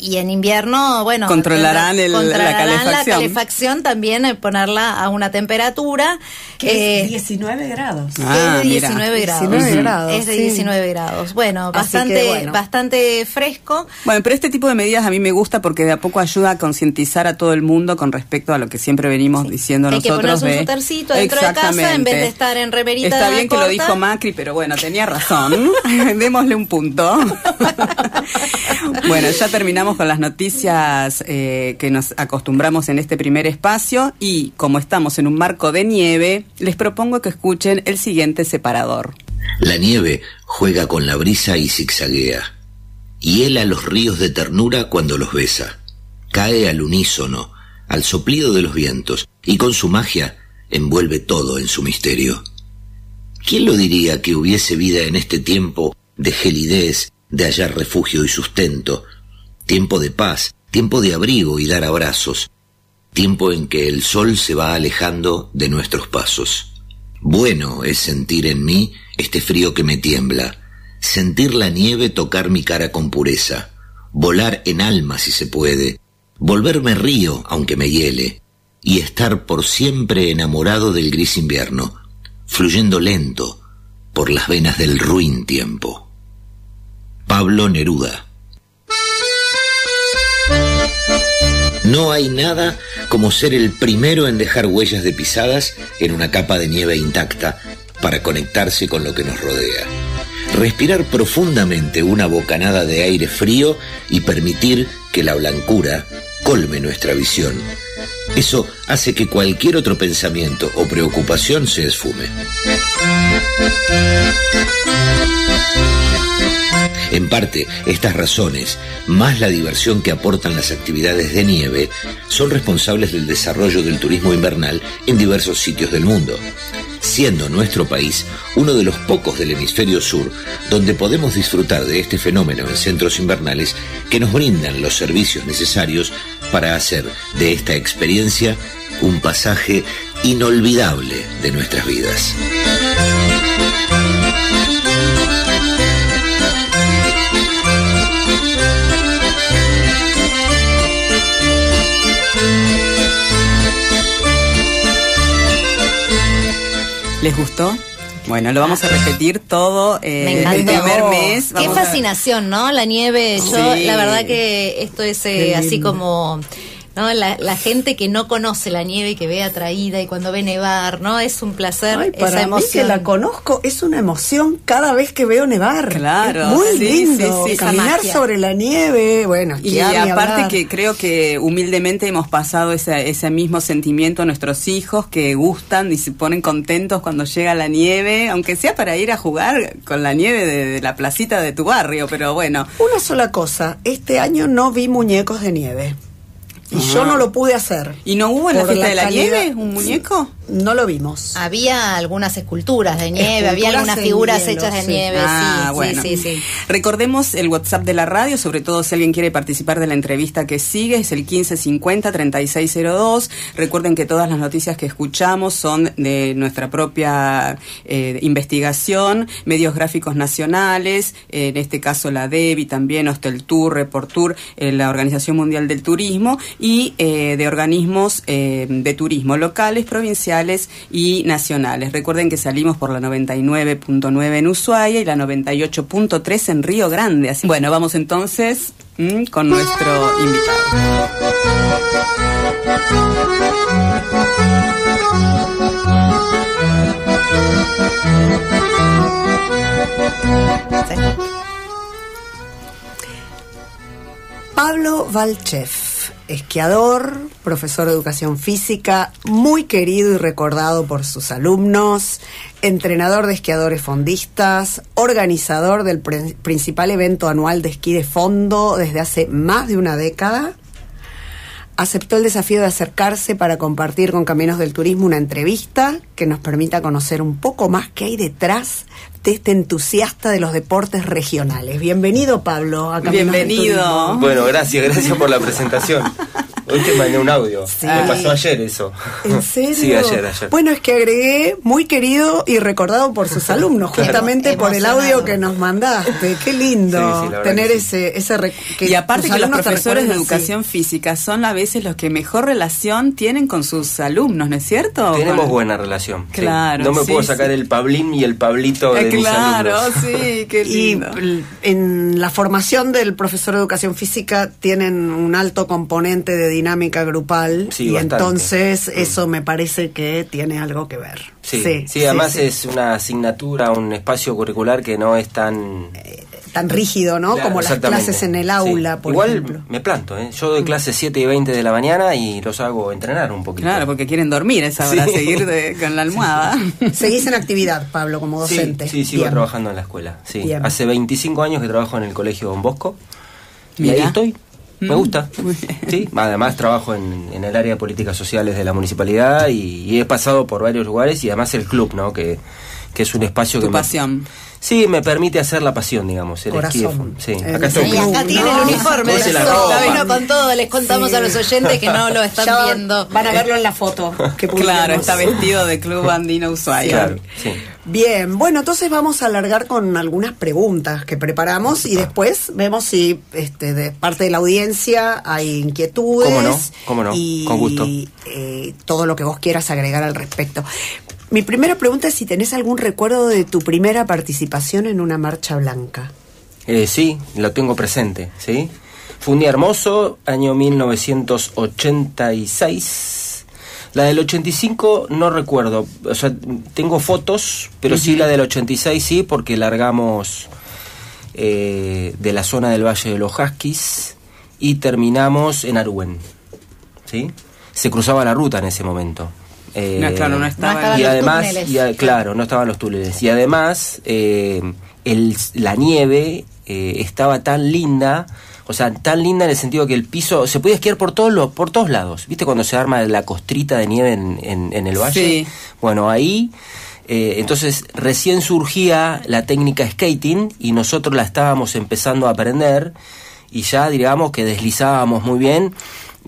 [SPEAKER 4] Y en invierno, bueno,
[SPEAKER 2] controlarán, el, la, calefacción. la
[SPEAKER 4] calefacción también, eh, ponerla a una temperatura
[SPEAKER 3] que es 19 grados.
[SPEAKER 4] Ah, es de 19 grados. 19 grados. Es de 19 grados. Bueno, bastante bastante fresco.
[SPEAKER 2] Bueno, pero este tipo de medidas a mí me gusta porque de a poco ayuda a concientizar a todo el mundo con respecto a lo que siempre venimos diciendo
[SPEAKER 4] Hay
[SPEAKER 2] nosotros.
[SPEAKER 4] que ponerse un sutercito dentro de casa en vez de estar en remerita
[SPEAKER 2] Está bien que lo dijo Macri, pero bueno, tenía razón. Démosle un punto. bueno, ya terminamos con las noticias eh, que nos acostumbramos en este primer espacio y como estamos en un marco de nieve, les propongo que escuchen el siguiente separador.
[SPEAKER 1] La nieve juega con la brisa y zigzaguea. Hiela los ríos de ternura cuando los besa. Cae al unísono, al soplido de los vientos, y con su magia envuelve todo en su misterio. ¿Quién lo diría que hubiese vida en este tiempo de gelidez, de hallar refugio y sustento, tiempo de paz, tiempo de abrigo y dar abrazos, tiempo en que el sol se va alejando de nuestros pasos. Bueno es sentir en mí este frío que me tiembla, sentir la nieve tocar mi cara con pureza, volar en alma si se puede, volverme río aunque me hiele, y estar por siempre enamorado del gris invierno, fluyendo lento por las venas del ruin tiempo. Pablo Neruda No hay nada como ser el primero en dejar huellas de pisadas en una capa de nieve intacta para conectarse con lo que nos rodea. Respirar profundamente una bocanada de aire frío y permitir que la blancura colme nuestra visión. Eso hace que cualquier otro pensamiento o preocupación se esfume. En parte, estas razones, más la diversión que aportan las actividades de nieve, son responsables del desarrollo del turismo invernal en diversos sitios del mundo, siendo nuestro país uno de los pocos del hemisferio sur donde podemos disfrutar de este fenómeno en centros invernales que nos brindan los servicios necesarios para hacer de esta experiencia un pasaje inolvidable de nuestras vidas.
[SPEAKER 2] ¿Les gustó? Bueno, lo vamos a repetir todo eh, el primer mes.
[SPEAKER 4] Qué fascinación, ¿no? La nieve. Yo, la verdad que esto es eh, así como ¿no? La, gente que no conoce la nieve y que ve atraída y cuando ve nevar, ¿no? Es un placer
[SPEAKER 3] para esa emoción. Mí que la conozco es una emoción cada vez que veo nevar.
[SPEAKER 2] Claro.
[SPEAKER 3] muy lindo. Caminar sobre la nieve, bueno.
[SPEAKER 2] Y aparte que creo que humildemente hemos pasado ese, ese mismo sentimiento a nuestros hijos que gustan y se ponen contentos cuando llega la nieve, aunque sea para ir a jugar con la nieve de la placita de tu barrio, pero bueno.
[SPEAKER 3] Una sola cosa, este año no vi muñecos de nieve. Y yo no lo pude hacer.
[SPEAKER 2] ¿Y no hubo en la fiesta de la nieve un muñeco?
[SPEAKER 3] No lo vimos.
[SPEAKER 4] Había algunas esculturas de nieve, había algunas figuras
[SPEAKER 3] hielo,
[SPEAKER 4] hechas de
[SPEAKER 3] sí.
[SPEAKER 4] nieve,
[SPEAKER 2] Ah,
[SPEAKER 4] sí,
[SPEAKER 2] bueno.
[SPEAKER 4] sí, sí, sí.
[SPEAKER 2] Recordemos el WhatsApp de la radio, sobre todo si alguien quiere participar de la entrevista que sigue, es el 1550-3602. Recuerden que todas las noticias que escuchamos son de nuestra propia eh, investigación, medios gráficos nacionales, en este caso la DEBI, también Hosteltour, Reportour, eh, la Organización Mundial del Turismo, y eh, de organismos eh, de turismo locales, provinciales y nacionales. Recuerden que salimos por la 99.9 en Ushuaia y la 98.3 en Río Grande. Así- bueno, vamos entonces mm, con nuestro invitado.
[SPEAKER 4] Sí.
[SPEAKER 3] Pablo Valchev, esquiador, profesor de educación física, muy querido y recordado por sus alumnos, entrenador de esquiadores fondistas, organizador del principal evento anual de esquí de fondo desde hace más de una década. Aceptó el desafío de acercarse para compartir con Caminos del Turismo una entrevista que nos permita conocer un poco más qué hay detrás de este entusiasta de los deportes regionales. Bienvenido, Pablo. A
[SPEAKER 2] Bienvenido.
[SPEAKER 5] Bueno, gracias, gracias por la presentación. Hoy te mandé un audio.
[SPEAKER 3] Sí.
[SPEAKER 5] Me pasó ayer eso.
[SPEAKER 3] ¿En serio?
[SPEAKER 5] Sí, ayer, ayer.
[SPEAKER 3] Bueno, es que agregué muy querido y recordado por sus alumnos,
[SPEAKER 5] Claro.
[SPEAKER 3] justamente por el audio que nos mandaste. Qué lindo
[SPEAKER 5] Sí, sí,
[SPEAKER 3] tener
[SPEAKER 5] que sí.
[SPEAKER 3] ese, ese que
[SPEAKER 2] y aparte que los profesores de educación física son a veces los que mejor relación tienen con sus alumnos, ¿no es cierto?
[SPEAKER 5] Tenemos buena relación. sí.
[SPEAKER 2] Claro,
[SPEAKER 5] No me
[SPEAKER 2] sí,
[SPEAKER 5] puedo
[SPEAKER 2] sí.
[SPEAKER 5] sacar el Pablín y el Pablito de
[SPEAKER 2] Eh,
[SPEAKER 5] mis
[SPEAKER 2] claro,
[SPEAKER 5] alumnos.
[SPEAKER 2] sí, qué
[SPEAKER 3] Y
[SPEAKER 2] lindo.
[SPEAKER 3] l- en la formación del profesor de educación física tienen un alto componente de dinámica grupal
[SPEAKER 5] Sí,
[SPEAKER 3] y
[SPEAKER 5] bastante.
[SPEAKER 3] entonces
[SPEAKER 5] Mm.
[SPEAKER 3] eso me parece que tiene algo que ver.
[SPEAKER 5] Sí, sí, además es una asignatura, un espacio curricular que no es tan...
[SPEAKER 3] tan rígido, ¿no?
[SPEAKER 5] Claro,
[SPEAKER 3] Como las clases en el
[SPEAKER 5] Sí.
[SPEAKER 3] aula, por
[SPEAKER 5] Igual
[SPEAKER 3] ejemplo.
[SPEAKER 5] me planto, ¿eh? Yo doy clases 7 y 20 de la mañana y los hago entrenar un poquito.
[SPEAKER 2] Claro, porque quieren dormir a esa hora,
[SPEAKER 5] Sí.
[SPEAKER 2] seguir de- con la almohada.
[SPEAKER 3] Seguís en actividad, Pablo, como docente.
[SPEAKER 5] Sí, sigo
[SPEAKER 3] Bien.
[SPEAKER 5] trabajando en la escuela. Sí.
[SPEAKER 3] Bien.
[SPEAKER 5] Hace 25 años que trabajo en el colegio Don Bosco. Y ahí estoy. Me gusta. Sí. Además trabajo en, en el área de políticas sociales de la municipalidad y, y he pasado por varios lugares y además el club, ¿no? Que, que es un espacio
[SPEAKER 2] Tu
[SPEAKER 5] que me-
[SPEAKER 2] pasión.
[SPEAKER 5] sí, me permite hacer la pasión, digamos, el esquí de
[SPEAKER 3] Corazón.
[SPEAKER 5] fo- Sí,
[SPEAKER 3] El-
[SPEAKER 5] acá estoy.
[SPEAKER 4] Y acá tiene el uniforme,
[SPEAKER 5] Puse la ropa.
[SPEAKER 4] vino con todo, les contamos
[SPEAKER 3] Sí.
[SPEAKER 4] a los oyentes que no lo están viendo.
[SPEAKER 3] Van a verlo en la foto que.
[SPEAKER 2] Claro, está vestido de Club Andino Ushuaia.
[SPEAKER 5] Claro, sí.
[SPEAKER 3] Bien, bueno, entonces vamos a alargar con algunas preguntas que preparamos y después vemos si este, de parte de la audiencia hay inquietudes.
[SPEAKER 5] ¿Cómo no? ¿Cómo no?
[SPEAKER 3] Y
[SPEAKER 5] Con gusto.
[SPEAKER 3] eh, todo lo que vos quieras agregar al respecto. Mi primera pregunta es si tenés algún recuerdo de tu primera participación en una marcha blanca.
[SPEAKER 5] Eh, sí, lo tengo presente, ¿sí? Fue un día hermoso, año 1986. La del 85 no recuerdo, o sea, tengo fotos, pero sí la del 86 sí, porque largamos eh, de la zona del Valle de los Huskies y terminamos en Aruen, ¿sí? Se cruzaba la ruta en ese momento. Eh,
[SPEAKER 2] No, claro, no estaba-
[SPEAKER 4] No estaban
[SPEAKER 5] y
[SPEAKER 4] los
[SPEAKER 5] además,
[SPEAKER 4] túneles.
[SPEAKER 5] y a- claro, no estaban los túneles. Y además, eh, el, la nieve eh, estaba tan linda, o sea, tan linda en el sentido que el piso se podía esquiar por todos los, por todos lados. ¿Viste cuando se arma la costrita de nieve en, en- en el valle?
[SPEAKER 2] Sí.
[SPEAKER 5] Bueno, ahí, eh, entonces recién surgía la técnica skating y nosotros la estábamos empezando a aprender y ya digamos que deslizábamos muy bien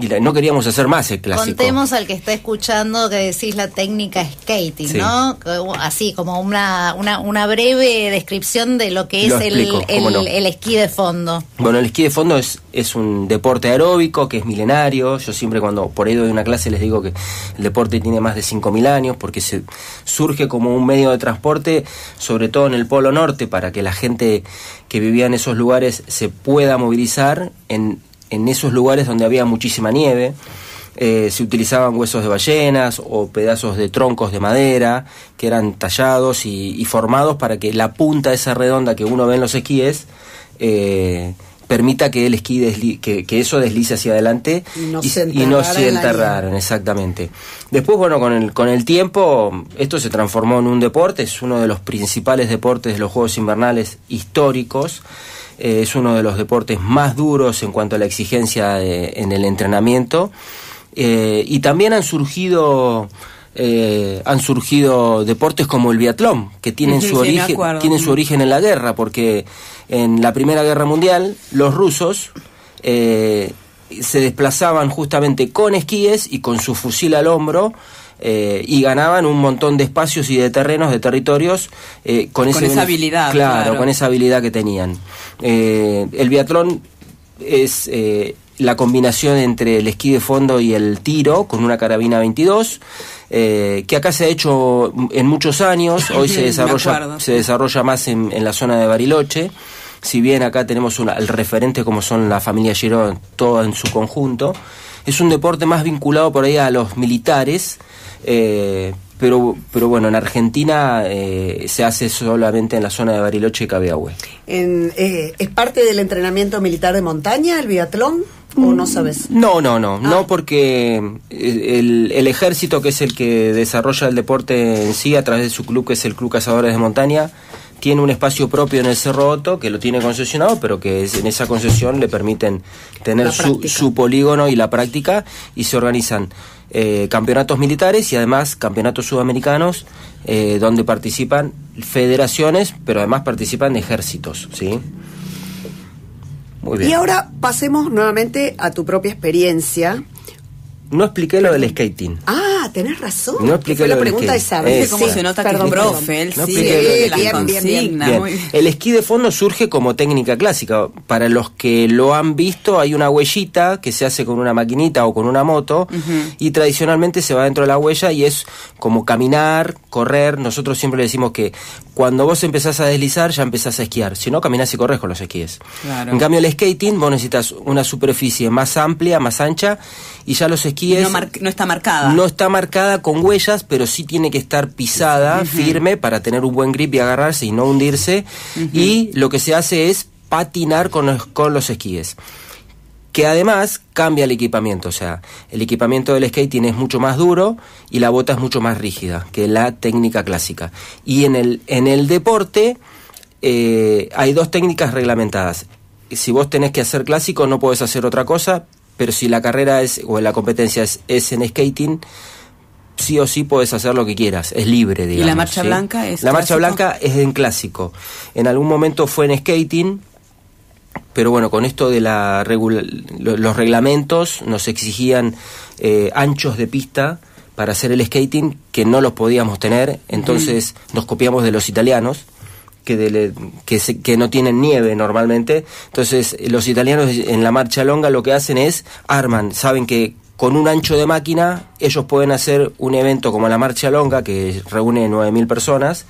[SPEAKER 5] y la- no queríamos hacer más el clásico.
[SPEAKER 4] Contemos al que está escuchando que decís la técnica skating,
[SPEAKER 5] Sí.
[SPEAKER 4] ¿no? Uh, Así como una, una, una breve descripción de lo que es el,
[SPEAKER 5] explico, cómo
[SPEAKER 4] el,
[SPEAKER 5] no.
[SPEAKER 4] el esquí de fondo.
[SPEAKER 5] Bueno, el esquí de fondo es, es un deporte aeróbico que es milenario. Yo siempre cuando por ahí doy una clase les digo que el deporte tiene más de 5.000 años porque se surge como un medio de transporte, sobre todo en el Polo Norte, para que la gente que vivía en esos lugares se pueda movilizar en, en esos lugares donde había muchísima nieve. Eh, se utilizaban huesos de ballenas o pedazos de troncos de madera que eran tallados y, y formados para que la punta esa redonda que uno ve en los esquíes eh, permita que el esquí desli- que, que eso deslice hacia adelante
[SPEAKER 3] Y no se
[SPEAKER 5] y no se enterraran, exactamente. Después, bueno, con el, con el tiempo, esto se transformó en un deporte, es uno de los principales deportes de los Juegos Invernales históricos. Eh, es uno de los deportes más duros en cuanto a la exigencia de- en el entrenamiento. Eh, y también han surgido eh, han surgido deportes como el biatlón, que tienen, su,
[SPEAKER 2] sí,
[SPEAKER 5] origen, tienen su origen en la guerra, porque en la Primera Guerra Mundial los rusos eh, se desplazaban justamente con esquíes y con su fusil al hombro. Eh, y ganaban un montón de espacios y de terrenos, de territorios, eh, con,
[SPEAKER 2] Con
[SPEAKER 5] ese
[SPEAKER 2] esa habilidad,
[SPEAKER 5] Claro,
[SPEAKER 2] claro.
[SPEAKER 5] con esa habilidad que tenían. Eh, el biatlón es eh, la combinación entre el esquí de fondo y el tiro con una carabina 22, eh, que acá se ha hecho en muchos años, hoy se desarrolla, se desarrolla más en, en la zona de Bariloche. Si bien acá tenemos una- el referente como son la familia Girón, todo en su conjunto, es un deporte más vinculado por ahí a los militares, eh, pero, pero bueno, en Argentina eh, se hace solamente en la zona de Bariloche y Cabiahue.
[SPEAKER 3] En, eh, ¿Es parte del entrenamiento militar de montaña, el biatlón? ¿O no sabes?
[SPEAKER 5] No, no, no,
[SPEAKER 3] Ah.
[SPEAKER 5] no porque eh, el, el ejército, que es el que desarrolla el deporte en sí, a través de su club, que es el Club Cazadores de Montaña, tiene un espacio propio en el Cerro Otto, que lo tiene concesionado, pero que es- en esa concesión le permiten tener su, su polígono y la práctica, y se organizan eh, campeonatos militares y además campeonatos sudamericanos, eh, donde participan federaciones, pero además participan ejércitos, ¿sí? Muy bien.
[SPEAKER 3] Y ahora pasemos nuevamente a tu propia experiencia.
[SPEAKER 5] No expliqué lo del skating.
[SPEAKER 3] Ah, tenés razón.
[SPEAKER 5] No expliqué
[SPEAKER 3] Fue la pregunta esa vez.
[SPEAKER 5] Eh,
[SPEAKER 2] cómo
[SPEAKER 5] sí.
[SPEAKER 2] se nota que es profe, él.
[SPEAKER 5] El esquí de fondo surge como técnica clásica. Para los que lo han visto, hay una huellita que se hace con una maquinita o con una moto y tradicionalmente se va dentro de la huella y es como caminar, correr. Nosotros siempre le decimos que cuando vos empezás a deslizar ya empezás a esquiar. Si no, caminás y corres con los esquíes.
[SPEAKER 2] Claro.
[SPEAKER 5] En cambio, el skating, vos necesitas una superficie más amplia, más ancha y ya los esquíes
[SPEAKER 2] no está marcada.
[SPEAKER 5] no está marcada con huellas, pero sí tiene que estar pisada, firme, para tener un buen grip y agarrarse y no hundirse. Y lo que se hace es patinar con los, con los esquíes. Que además cambia el equipamiento, o sea, el equipamiento del skating es mucho más duro y la bota es mucho más rígida que la técnica clásica. Y en el, en el deporte eh, hay dos técnicas reglamentadas. Si vos tenés que hacer clásico no podés hacer otra cosa, pero si la carrera es o la competencia es, es en skating, sí o sí puedes hacer lo que quieras, es libre, digamos.
[SPEAKER 2] la marcha
[SPEAKER 5] ¿sí?
[SPEAKER 2] blanca es
[SPEAKER 5] La marcha blanca es en clásico. En algún momento fue en skating, pero bueno, con esto de la regula- los reglamentos nos exigían eh, anchos de pista para hacer el skating que no los podíamos tener, entonces nos copiamos de los italianos que, de- que, se- que no tienen nieve normalmente, entonces los italianos en la marcha longa lo que hacen es arman, saben que con un ancho de máquina ellos pueden hacer un evento como la marcha longa que reúne 9.000 personas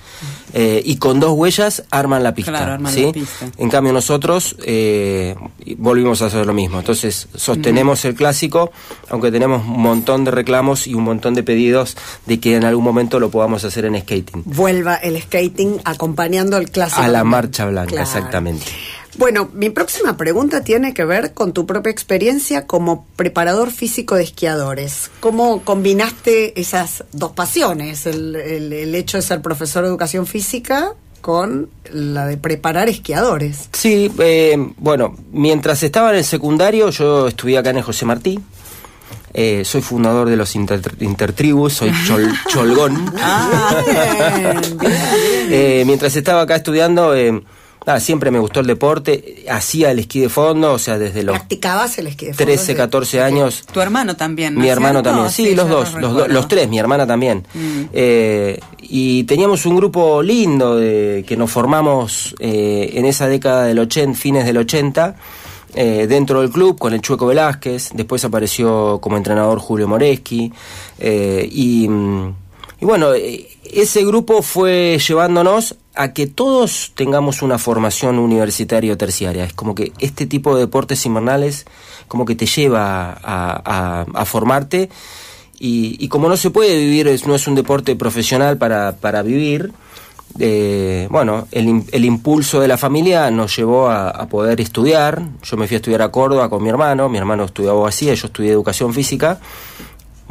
[SPEAKER 5] eh, y con dos huellas arman la pista.
[SPEAKER 2] Claro, arman
[SPEAKER 5] ¿sí?
[SPEAKER 2] la pista.
[SPEAKER 5] En cambio nosotros eh, volvimos a hacer lo mismo. Entonces sostenemos el clásico, aunque tenemos un montón de reclamos y un montón de pedidos de que en algún momento lo podamos hacer en skating.
[SPEAKER 3] Vuelva el skating acompañando al clásico.
[SPEAKER 5] A la marcha blanca,
[SPEAKER 3] Claro.
[SPEAKER 5] exactamente.
[SPEAKER 3] Bueno, mi próxima pregunta tiene que ver con tu propia experiencia como preparador físico de esquiadores. ¿Cómo combinaste esas dos pasiones, el, el- el hecho de ser profesor de educación física con la de preparar esquiadores?
[SPEAKER 5] Sí, eh, bueno, mientras estaba en el secundario yo estudié acá en el José Martí. Eh, soy fundador de los inter- intertribus, soy chol- cholgón.
[SPEAKER 3] Ah, bien, bien, bien.
[SPEAKER 5] Eh, mientras estaba acá estudiando, eh, nada, siempre me gustó el deporte, hacía el esquí de fondo, o sea, desde los
[SPEAKER 3] ¿Practicabas el esquí de fondo?
[SPEAKER 5] 13, 14 años.
[SPEAKER 2] Tu hermano también, ¿no
[SPEAKER 5] Mi hermano también, sí, los dos,
[SPEAKER 2] lo
[SPEAKER 5] los, do- los tres, mi hermana también.
[SPEAKER 2] Mm.
[SPEAKER 5] Eh, y teníamos un grupo lindo de, que nos formamos eh, en esa década del 80, fines del 80, eh, dentro del club con el Chueco Velázquez, después apareció como entrenador Julio Moreschi, eh, y, mm, y bueno, eh, ese grupo fue llevándonos a que todos tengamos una formación universitaria o terciaria. Es como que este tipo de deportes invernales como que te lleva a, formarte y, como no se puede vivir, es- no es un deporte profesional para, para vivir, eh, bueno, el, el impulso de la familia nos llevó a, a poder estudiar. Yo me fui a estudiar a Córdoba con mi hermano, mi hermano estudió abogacía, yo estudié educación física.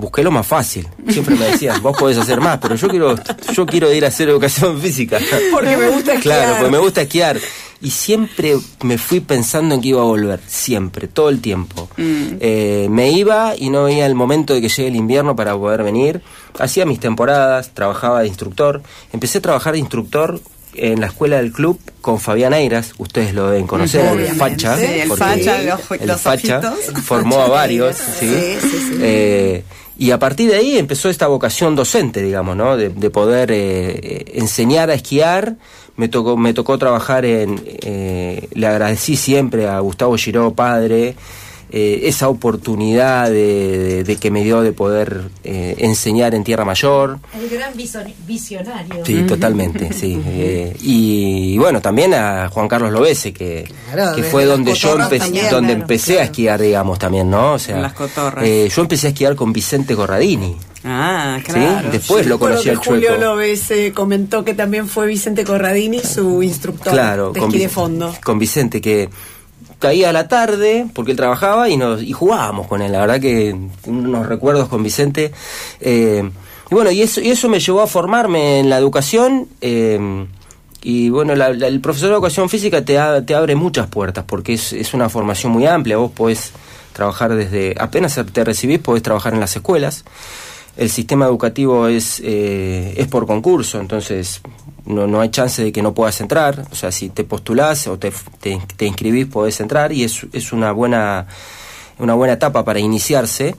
[SPEAKER 5] Busqué lo más fácil. Siempre me decían, vos podés hacer más, pero yo quiero, yo quiero ir a hacer educación física.
[SPEAKER 3] Porque me gusta esquiar.
[SPEAKER 5] Claro, porque me gusta esquiar. y siempre me fui pensando en que iba a volver, siempre, todo el tiempo.
[SPEAKER 2] Mm.
[SPEAKER 5] Eh, me iba y no veía el momento de que llegue el invierno para poder venir. Hacía mis temporadas, trabajaba de instructor. Empecé a trabajar de instructor en la escuela del club con Fabián Eiras, ustedes lo deben conocer, el. Facha.
[SPEAKER 2] Sí, el Facha, los-
[SPEAKER 5] el
[SPEAKER 2] los
[SPEAKER 5] Facha formó a varios, ¿sí?
[SPEAKER 3] Sí, sí, sí.
[SPEAKER 5] Eh, y a partir de ahí empezó esta vocación docente, digamos, ¿no? De, de poder eh, eh, enseñar a esquiar. Me tocó, me tocó trabajar en. eh, le agradecí siempre a Gustavo Giró, padre, eh, esa oportunidad de, de- de que me dio de poder eh, enseñar en Tierra Mayor.
[SPEAKER 4] El gran visionario.
[SPEAKER 5] Sí, totalmente, sí. Eh, y, bueno, también a Juan Carlos Lobese, que,
[SPEAKER 3] Claro,
[SPEAKER 5] que
[SPEAKER 3] desde
[SPEAKER 5] fue donde yo
[SPEAKER 3] cotorras
[SPEAKER 5] empe-
[SPEAKER 3] también,
[SPEAKER 5] donde
[SPEAKER 3] claro,
[SPEAKER 5] empecé a esquiar, digamos, también, ¿no? O sea,
[SPEAKER 2] las cotorras.
[SPEAKER 5] eh, yo empecé a esquiar con Vicente Corradini.
[SPEAKER 2] Ah,
[SPEAKER 5] ¿sí?
[SPEAKER 2] claro.
[SPEAKER 5] Después lo conocí al
[SPEAKER 3] Julio
[SPEAKER 5] chueco.
[SPEAKER 3] López eh, comentó que también fue Vicente Corradini su instructor
[SPEAKER 5] Claro,
[SPEAKER 3] de
[SPEAKER 5] con,
[SPEAKER 3] esquí de
[SPEAKER 5] Vic-
[SPEAKER 3] fondo.
[SPEAKER 5] con Vicente, que caía a la tarde porque él trabajaba y nos y jugábamos con él. La verdad que unos recuerdos con Vicente. eh, y bueno, y eso, y eso me llevó a formarme en la educación. eh, y bueno, la- el profesor de educación física te, te abre muchas puertas porque es, es una formación muy amplia. Vos podés trabajar desde, apenas te recibís, podés trabajar en las escuelas. El sistema educativo es, eh, es por concurso, entonces no, no hay chance de que no puedas entrar. O sea, si te postulás o te, te, te inscribís, podés entrar y es, es una buena una buena etapa para iniciarse.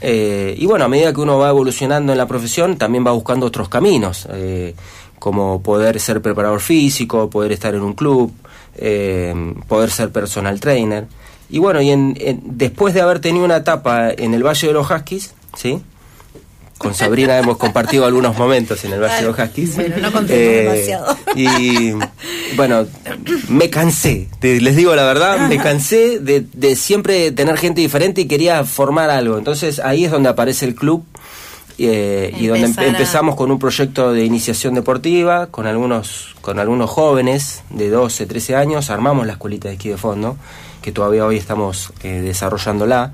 [SPEAKER 5] Eh, y bueno, a medida que uno va evolucionando en la profesión, también va buscando otros caminos, eh, como poder ser preparador físico, poder estar en un club, eh, poder ser personal trainer. Y bueno, y en, en- después de haber tenido una etapa en el Valle de los Huskies, ¿sí? Con Sabrina hemos compartido algunos momentos en el Valle de los Huskies.
[SPEAKER 4] Bueno, no contemos demasiado.
[SPEAKER 5] Y bueno, me cansé, te- les digo la verdad, me cansé de, de siempre tener gente diferente y quería formar algo. Entonces ahí es donde aparece el club eh, y donde empe- empezamos con un proyecto de iniciación deportiva con algunos con algunos jóvenes de 12, 13 años, armamos la escuelita de esquí de fondo, que todavía hoy estamos eh, desarrollándola.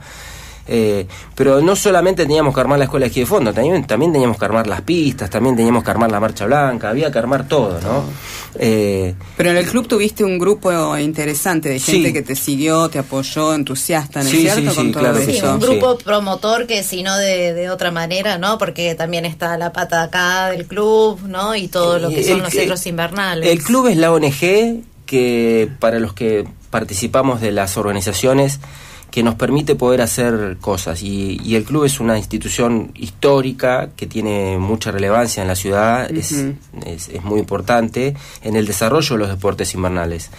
[SPEAKER 5] Eh, pero no solamente teníamos que armar la escuela de esquí de fondo, también, también teníamos que armar las pistas, también teníamos que armar la marcha blanca, había que armar todo, ¿no? Eh,
[SPEAKER 2] Pero en el club tuviste un grupo interesante de gente
[SPEAKER 5] Sí.
[SPEAKER 2] que te siguió, te apoyó, entusiasta, ¿no es
[SPEAKER 5] Sí,
[SPEAKER 2] cierto?
[SPEAKER 5] sí, sí,
[SPEAKER 2] Con todo
[SPEAKER 5] claro que
[SPEAKER 4] Sí,
[SPEAKER 2] eso.
[SPEAKER 4] un
[SPEAKER 5] Sí.
[SPEAKER 4] grupo promotor que si no de, de otra manera, ¿no? Porque también está la pata acá del club, ¿no? Y todo lo que son
[SPEAKER 5] El-
[SPEAKER 4] los centros invernales.
[SPEAKER 5] El club es la ONG que para los que participamos de las organizaciones que nos permite poder hacer cosas y, y el club es una institución histórica que tiene mucha relevancia en la ciudad, es, es, es muy importante en el desarrollo de los deportes invernales.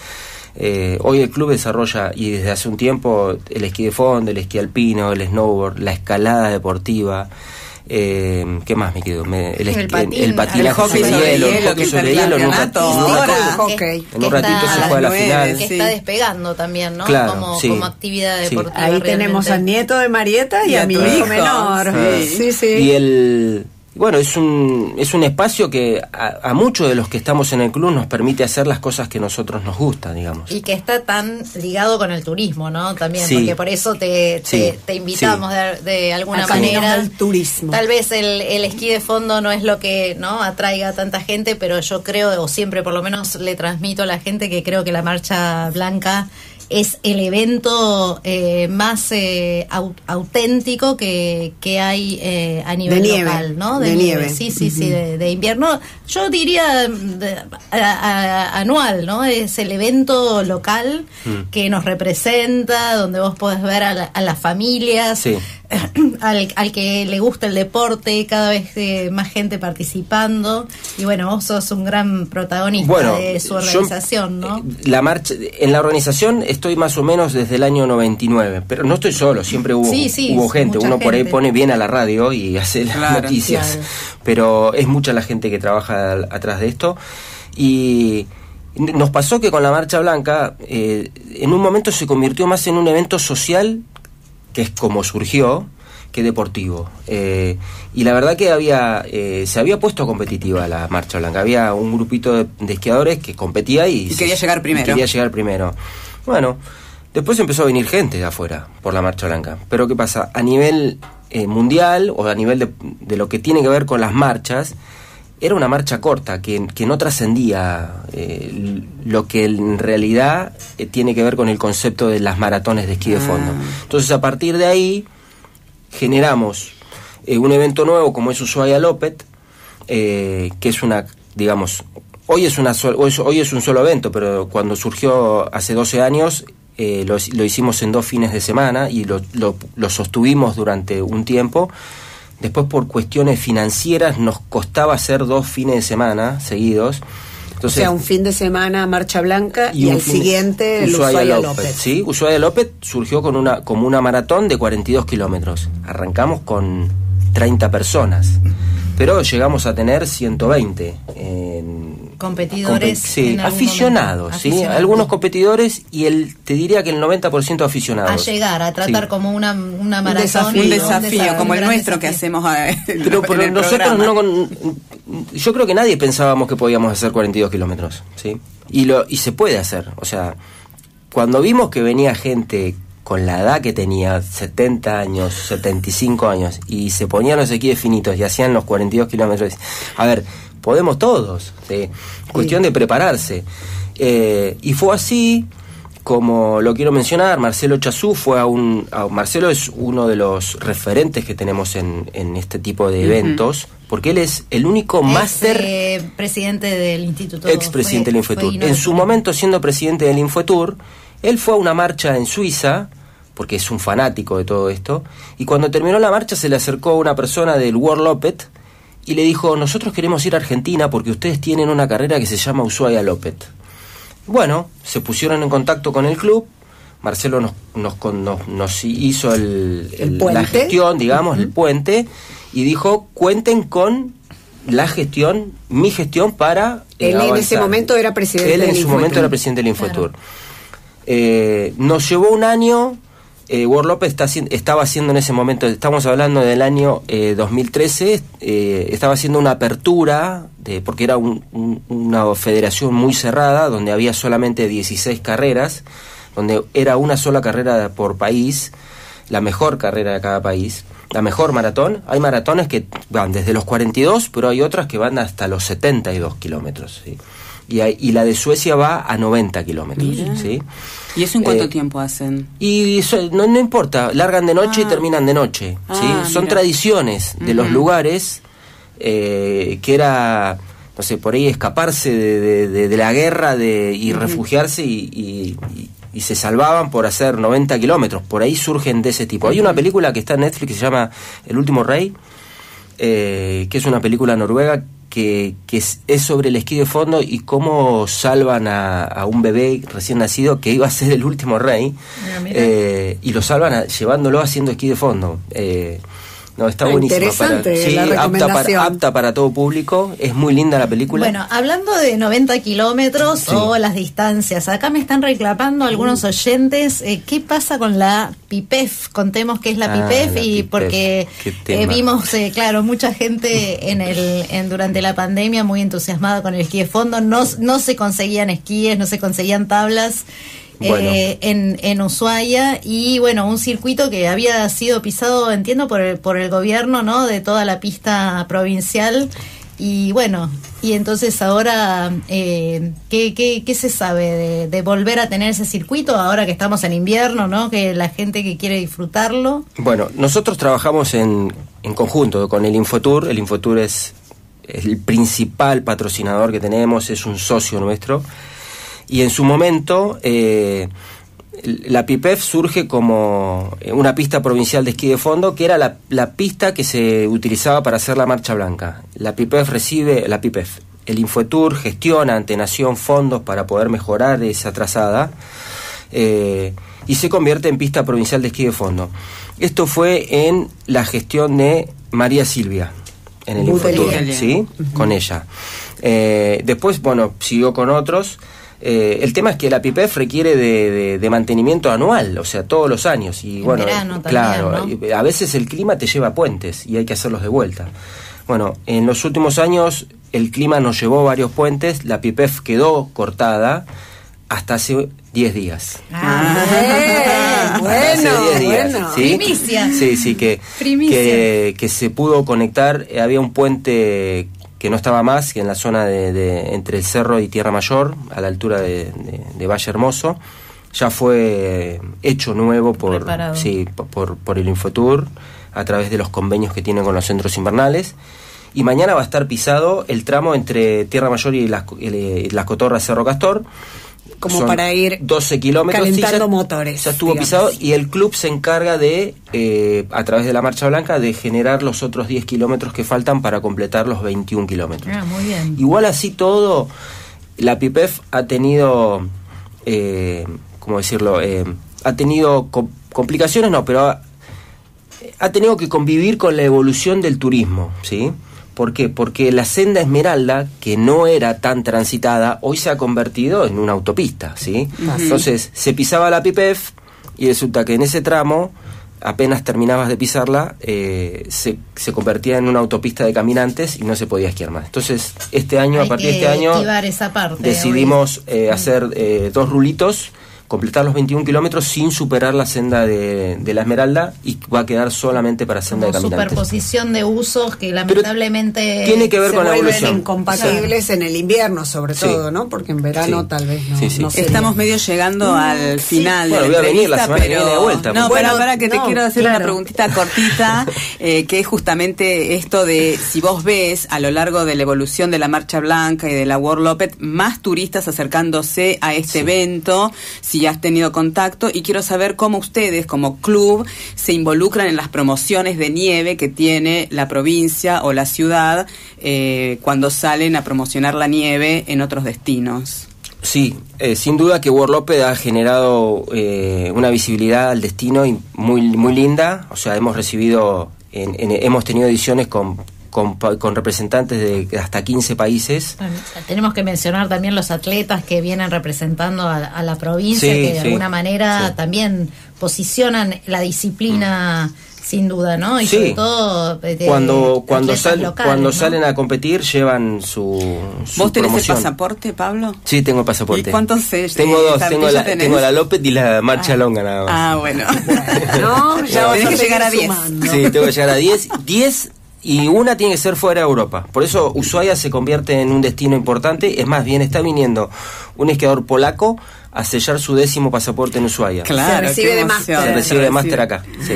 [SPEAKER 5] Eh, hoy el club desarrolla, y desde hace un tiempo, el esquí de fondo, el esquí alpino, el snowboard, la escalada deportiva. Eh, ¿Qué más me quedo? Me- el,
[SPEAKER 4] El patín,
[SPEAKER 5] el patinaje
[SPEAKER 2] el hockey
[SPEAKER 5] sobre
[SPEAKER 2] sobre
[SPEAKER 5] hielo, el hockey
[SPEAKER 2] está
[SPEAKER 5] sobre
[SPEAKER 2] el
[SPEAKER 5] hielo. En un, ratito-
[SPEAKER 3] hockey.
[SPEAKER 5] en un ratito se juega la
[SPEAKER 2] nueve,
[SPEAKER 5] final.
[SPEAKER 4] que está despegando también, ¿no?
[SPEAKER 5] Claro,
[SPEAKER 4] como,
[SPEAKER 5] sí.
[SPEAKER 4] como actividad
[SPEAKER 5] Sí.
[SPEAKER 4] deportiva.
[SPEAKER 3] Ahí
[SPEAKER 4] realmente.
[SPEAKER 3] tenemos al nieto de Marieta y,
[SPEAKER 2] Y
[SPEAKER 3] a,
[SPEAKER 2] a
[SPEAKER 3] mi hijo
[SPEAKER 2] hijo,
[SPEAKER 3] menor.
[SPEAKER 2] sí.
[SPEAKER 3] Sí, sí.
[SPEAKER 5] Y el bueno, es un, es un espacio que a, a muchos de los que estamos en el club nos permite hacer las cosas que nosotros nos gustan, digamos.
[SPEAKER 4] Y que está tan ligado con el turismo, ¿no? También,
[SPEAKER 5] Sí.
[SPEAKER 4] porque por eso te, te,
[SPEAKER 5] Sí,
[SPEAKER 4] te invitamos de, de alguna
[SPEAKER 3] A caminos
[SPEAKER 4] manera.
[SPEAKER 3] del turismo.
[SPEAKER 4] Tal vez el, el esquí de fondo no es lo que no atraiga a tanta gente, pero yo creo, o siempre por lo menos le transmito a la gente que creo que la marcha blanca es el evento eh, más eh, au- auténtico que, que hay eh, a nivel
[SPEAKER 3] nieve,
[SPEAKER 4] local, ¿no?
[SPEAKER 3] de nieve.
[SPEAKER 4] Sí, sí, sí, de, de invierno. Yo diría de- a- a- anual, ¿no? Es el evento local
[SPEAKER 5] Mm.
[SPEAKER 4] que nos representa, donde vos podés ver a, la- a las familias,
[SPEAKER 5] Sí.
[SPEAKER 4] al, al que le gusta el deporte, cada vez eh, más gente participando. Y bueno, vos sos un gran protagonista
[SPEAKER 5] Bueno,
[SPEAKER 4] de su
[SPEAKER 5] yo,
[SPEAKER 4] organización, ¿no?
[SPEAKER 5] eh, La marcha, en la organización estoy más o menos desde el año 99, pero no estoy solo, siempre hubo,
[SPEAKER 4] Sí, sí,
[SPEAKER 5] hubo gente. Uno por ahí pone bien a la radio y hace las
[SPEAKER 2] Claro,
[SPEAKER 5] noticias,
[SPEAKER 4] claro.
[SPEAKER 5] pero es mucha la gente que trabaja al- atrás de esto. Y nos pasó que con la Marcha Blanca, eh, en un momento se convirtió más en un evento social, que es como surgió, que deportivo. Eh, y la verdad que había eh, se había puesto competitiva la Marcha Blanca. Había un grupito de, de esquiadores que competía y,
[SPEAKER 2] Y quería llegar primero.
[SPEAKER 5] y quería llegar primero. Bueno, después empezó a venir gente de afuera por la Marcha Blanca. Pero ¿qué pasa? A nivel eh, mundial o a nivel de, de lo que tiene que ver con las marchas, era una marcha corta, que, que no trascendía eh, lo que en realidad eh, tiene que ver con el concepto de las maratones de esquí de fondo.
[SPEAKER 2] Ah.
[SPEAKER 5] Entonces, a partir de ahí, generamos eh, un evento nuevo como es Ushuaia Lopet, eh, que es una, digamos, hoy es, una sol- hoy es- hoy es un solo evento, pero cuando surgió hace 12 años, eh, lo, lo hicimos en dos fines de semana y lo, lo- lo sostuvimos durante un tiempo. Después por cuestiones financieras nos costaba hacer dos fines de semana seguidos.
[SPEAKER 3] O
[SPEAKER 5] Entonces,
[SPEAKER 3] sea, un fin de semana Marcha Blanca y, el siguiente el
[SPEAKER 5] Ushuaia
[SPEAKER 3] Ushuaia
[SPEAKER 5] López.
[SPEAKER 3] López.
[SPEAKER 5] Sí, Ushuaia López surgió con una, como una maratón de 42 kilómetros. Arrancamos con 30 personas, pero llegamos a tener 120. en-
[SPEAKER 4] Competidores
[SPEAKER 5] compe- sí, aficionados, sí,
[SPEAKER 4] Aficionados.
[SPEAKER 5] algunos competidores y el, te diría que el 90% aficionados.
[SPEAKER 4] A llegar, a tratar
[SPEAKER 5] Sí.
[SPEAKER 4] como una, una maratón.
[SPEAKER 3] desafío.
[SPEAKER 2] Un desafío, como el nuestro que hacemos
[SPEAKER 5] Pero,
[SPEAKER 2] el
[SPEAKER 5] nosotros
[SPEAKER 2] programa.
[SPEAKER 5] no con- yo creo que nadie pensábamos que podíamos hacer 42 kilómetros, ¿sí? Y lo y se puede hacer, o sea, cuando vimos que venía gente con la edad que tenía, 70 años, 75 años, y se ponían los esquíes finitos y hacían los 42 kilómetros, a ver, podemos todos, ¿sí? Cuestión de prepararse. Eh, y fue así, como lo quiero mencionar, Marcelo Chazú fue a un... a- Marcelo es uno de los referentes que tenemos en, en este tipo de eventos, porque él es el único máster
[SPEAKER 4] eh, presidente del instituto.
[SPEAKER 5] ex presidente del
[SPEAKER 4] fue- fue
[SPEAKER 5] En su momento, siendo presidente del Infotour, él fue a una marcha en Suiza, porque es un fanático de todo esto, y cuando terminó la marcha se le acercó una persona del World Lopet y le dijo, nosotros queremos ir a Argentina porque ustedes tienen una carrera que se llama Ushuaia Lopet. Bueno, se pusieron en contacto con el club, Marcelo nos, nos, nos- nos hizo el,
[SPEAKER 3] El
[SPEAKER 5] el-
[SPEAKER 3] puente.
[SPEAKER 5] la gestión, digamos, el puente, y dijo, cuenten con la gestión, mi gestión para... eh,
[SPEAKER 3] Él en ese
[SPEAKER 5] avanzar".
[SPEAKER 3] momento era presidente
[SPEAKER 5] Él en
[SPEAKER 3] del
[SPEAKER 5] su momento era presidente del Infotour. Eh, nos llevó un año, eh, López está estaba haciendo en ese momento, estamos hablando del año eh, 2013, eh, estaba haciendo una apertura, de, porque era un- un- una federación muy cerrada, donde había solamente 16 carreras, donde era una sola carrera por país, la mejor carrera de cada país, la mejor maratón. Hay maratones que van desde los 42, pero hay otras que van hasta los 72 kilómetros. ¿sí? Y, hay- y la de Suecia va a 90 kilómetros. ¿sí?
[SPEAKER 2] ¿Y eso en cuánto
[SPEAKER 5] Eh,
[SPEAKER 2] tiempo hacen?
[SPEAKER 5] Y eso, no, no importa, largan de noche y
[SPEAKER 2] Ah.
[SPEAKER 5] terminan de noche. ¿sí?
[SPEAKER 2] Ah,
[SPEAKER 5] Son
[SPEAKER 2] mira.
[SPEAKER 5] tradiciones de los lugares eh, que era, no sé, por ahí escaparse de, de- de- de la guerra de, y refugiarse y, y- y- y se salvaban por hacer 90 kilómetros. Por ahí surgen de ese tipo. Hay una película que está en Netflix que se llama El último rey, eh, que es una película noruega que, que es, es sobre el esquí de fondo y cómo salvan a, a un bebé recién nacido que iba a ser el último rey
[SPEAKER 4] Ah, mira.
[SPEAKER 5] eh, y lo salvan a- llevándolo haciendo esquí de fondo. Eh, no, está buenísima.
[SPEAKER 3] interesante
[SPEAKER 5] para, sí,
[SPEAKER 3] la
[SPEAKER 5] apta, para, apta para todo público. Es muy linda la película.
[SPEAKER 4] Bueno, hablando de 90 kilómetros
[SPEAKER 5] Sí.
[SPEAKER 4] o las distancias, acá me están reclamando algunos oyentes eh, qué pasa con la PIPEF. Contemos qué es la
[SPEAKER 5] Ah,
[SPEAKER 4] PIPEF
[SPEAKER 5] la
[SPEAKER 4] y
[SPEAKER 5] PIPEF,
[SPEAKER 4] porque eh, vimos, eh, claro, mucha gente en el en, durante la pandemia muy entusiasmada con el esquí de fondo. No, no se conseguían esquíes, no se conseguían tablas. Eh, en, en Ushuaia y bueno, un circuito que había sido pisado, entiendo, por el, por el gobierno, ¿no? De toda la pista provincial. Y bueno, y entonces ahora, eh, ¿qué, qué, qué se sabe de, de volver a tener ese circuito ahora que estamos en invierno, ¿no? Que la gente que quiere disfrutarlo.
[SPEAKER 5] Bueno, nosotros trabajamos en, en conjunto con el Infotour. El Infotour es el principal patrocinador que tenemos, es un socio nuestro. Y en su momento, eh, la PIPEF surge como eh, una pista provincial de esquí de fondo, que era la, la pista que se utilizaba para hacer la marcha blanca. La PIPEF recibe, la PIPEF, el Infotour gestiona ante Nación fondos para poder mejorar esa trazada eh, y se convierte en pista provincial de esquí de fondo. Esto fue en la gestión de María Silvia, en el. Infotour, ¿sí? Con ella. Eh, después, bueno, siguió con otros. Eh, el tema es que la PIPEF requiere de, de- de mantenimiento anual, o sea, todos los años. Y
[SPEAKER 4] En
[SPEAKER 5] bueno,
[SPEAKER 4] verano también,
[SPEAKER 5] claro,
[SPEAKER 4] ¿no?
[SPEAKER 5] y a veces el clima te lleva a puentes y hay que hacerlos de vuelta. Bueno, en los últimos años el clima nos llevó varios puentes, la PIPEF quedó cortada hasta hace 10 días.
[SPEAKER 3] Ah, bueno,
[SPEAKER 5] hace 10 días,
[SPEAKER 3] bueno.
[SPEAKER 5] ¿sí?
[SPEAKER 4] Primicia.
[SPEAKER 5] Sí, sí, que,
[SPEAKER 4] Primicia.
[SPEAKER 5] que, que se pudo conectar. eh, había un puente que no estaba más, que en la zona de, entre el Cerro y Tierra Mayor, a la altura de, de Valle Hermoso. Ya fue hecho nuevo por, sí, por, por el Infotour a través de los convenios que tienen con los centros invernales y mañana va a estar pisado el tramo entre Tierra Mayor y las, las Cotorras Cerro Castor.
[SPEAKER 3] Como para ir
[SPEAKER 5] 12 kilómetros.
[SPEAKER 3] Calentando motores.
[SPEAKER 5] Ya estuvo pisado y el club se encarga de, eh, a través de la Marcha Blanca, de generar los otros 10 kilómetros que faltan para completar los 21 kilómetros.
[SPEAKER 4] Ah, muy bien.
[SPEAKER 5] Igual así todo, la PIPEF ha tenido, eh, ¿cómo decirlo? Eh, ha tenido complicaciones, no, pero ha, ha tenido que convivir con la evolución del turismo, ¿sí? ¿Por qué? Porque la senda Esmeralda, que no era tan transitada, hoy se ha convertido en una autopista, ¿sí? Entonces, se pisaba la PIPEF y resulta que en ese tramo, apenas terminabas de pisarla, eh, se, se, convertía en una autopista de caminantes y no se podía esquiar más. Entonces, este año, a partir de este año, decidimos eh, hacer eh, dos rulitos completar los 21 kilómetros sin superar la senda de, la Esmeralda y va a quedar solamente para senda de caminantes.
[SPEAKER 4] superposición de usos que lamentablemente
[SPEAKER 5] tiene que ver
[SPEAKER 3] se
[SPEAKER 5] con la
[SPEAKER 3] evolución. incompatibles en el invierno sobre todo, ¿no? Porque en verano tal vez no.
[SPEAKER 2] Estamos medio llegando al final
[SPEAKER 5] de
[SPEAKER 2] la
[SPEAKER 5] venir la semana pero... que de vuelta.
[SPEAKER 2] No, pero para que te quiero hacer una preguntita cortita, eh, que es justamente esto de si vos ves a lo largo de la evolución de la Marcha Blanca y de la World Lopet más turistas acercándose a este evento, si si has tenido contacto y quiero saber cómo ustedes como club se involucran en las promociones de nieve que tiene la provincia o la ciudad eh, cuando salen a promocionar la nieve en otros destinos.
[SPEAKER 5] Sí, eh, sin duda que World ha generado eh, una visibilidad al destino muy muy linda. O sea, hemos recibido, hemos tenido ediciones con con, representantes de hasta 15 países.
[SPEAKER 4] tenemos que mencionar también los atletas que vienen representando a, la provincia, que de alguna manera también posicionan la disciplina. Mm. Sin duda, ¿no?
[SPEAKER 5] Y sobre todo cuando cuando, cuando salen a competir llevan su,
[SPEAKER 2] ¿Vos tenés el pasaporte, Pablo?
[SPEAKER 5] Sí, tengo el pasaporte.
[SPEAKER 2] ¿Y cuántos
[SPEAKER 5] Tengo dos, tengo la, tengo la López y la Marcha ah. Longa nada más.
[SPEAKER 2] Ah, bueno. no, ya tenés que llegar a 10.
[SPEAKER 5] Sí, tengo que llegar a 10. 10 y una tiene que ser fuera de Europa. Por eso Ushuaia se convierte en un destino importante. Es más, bien está viniendo un esquiador polaco a sellar su décimo pasaporte en Ushuaia.
[SPEAKER 3] Claro, se recibe de máster.
[SPEAKER 5] Se recibe de máster acá. Sí.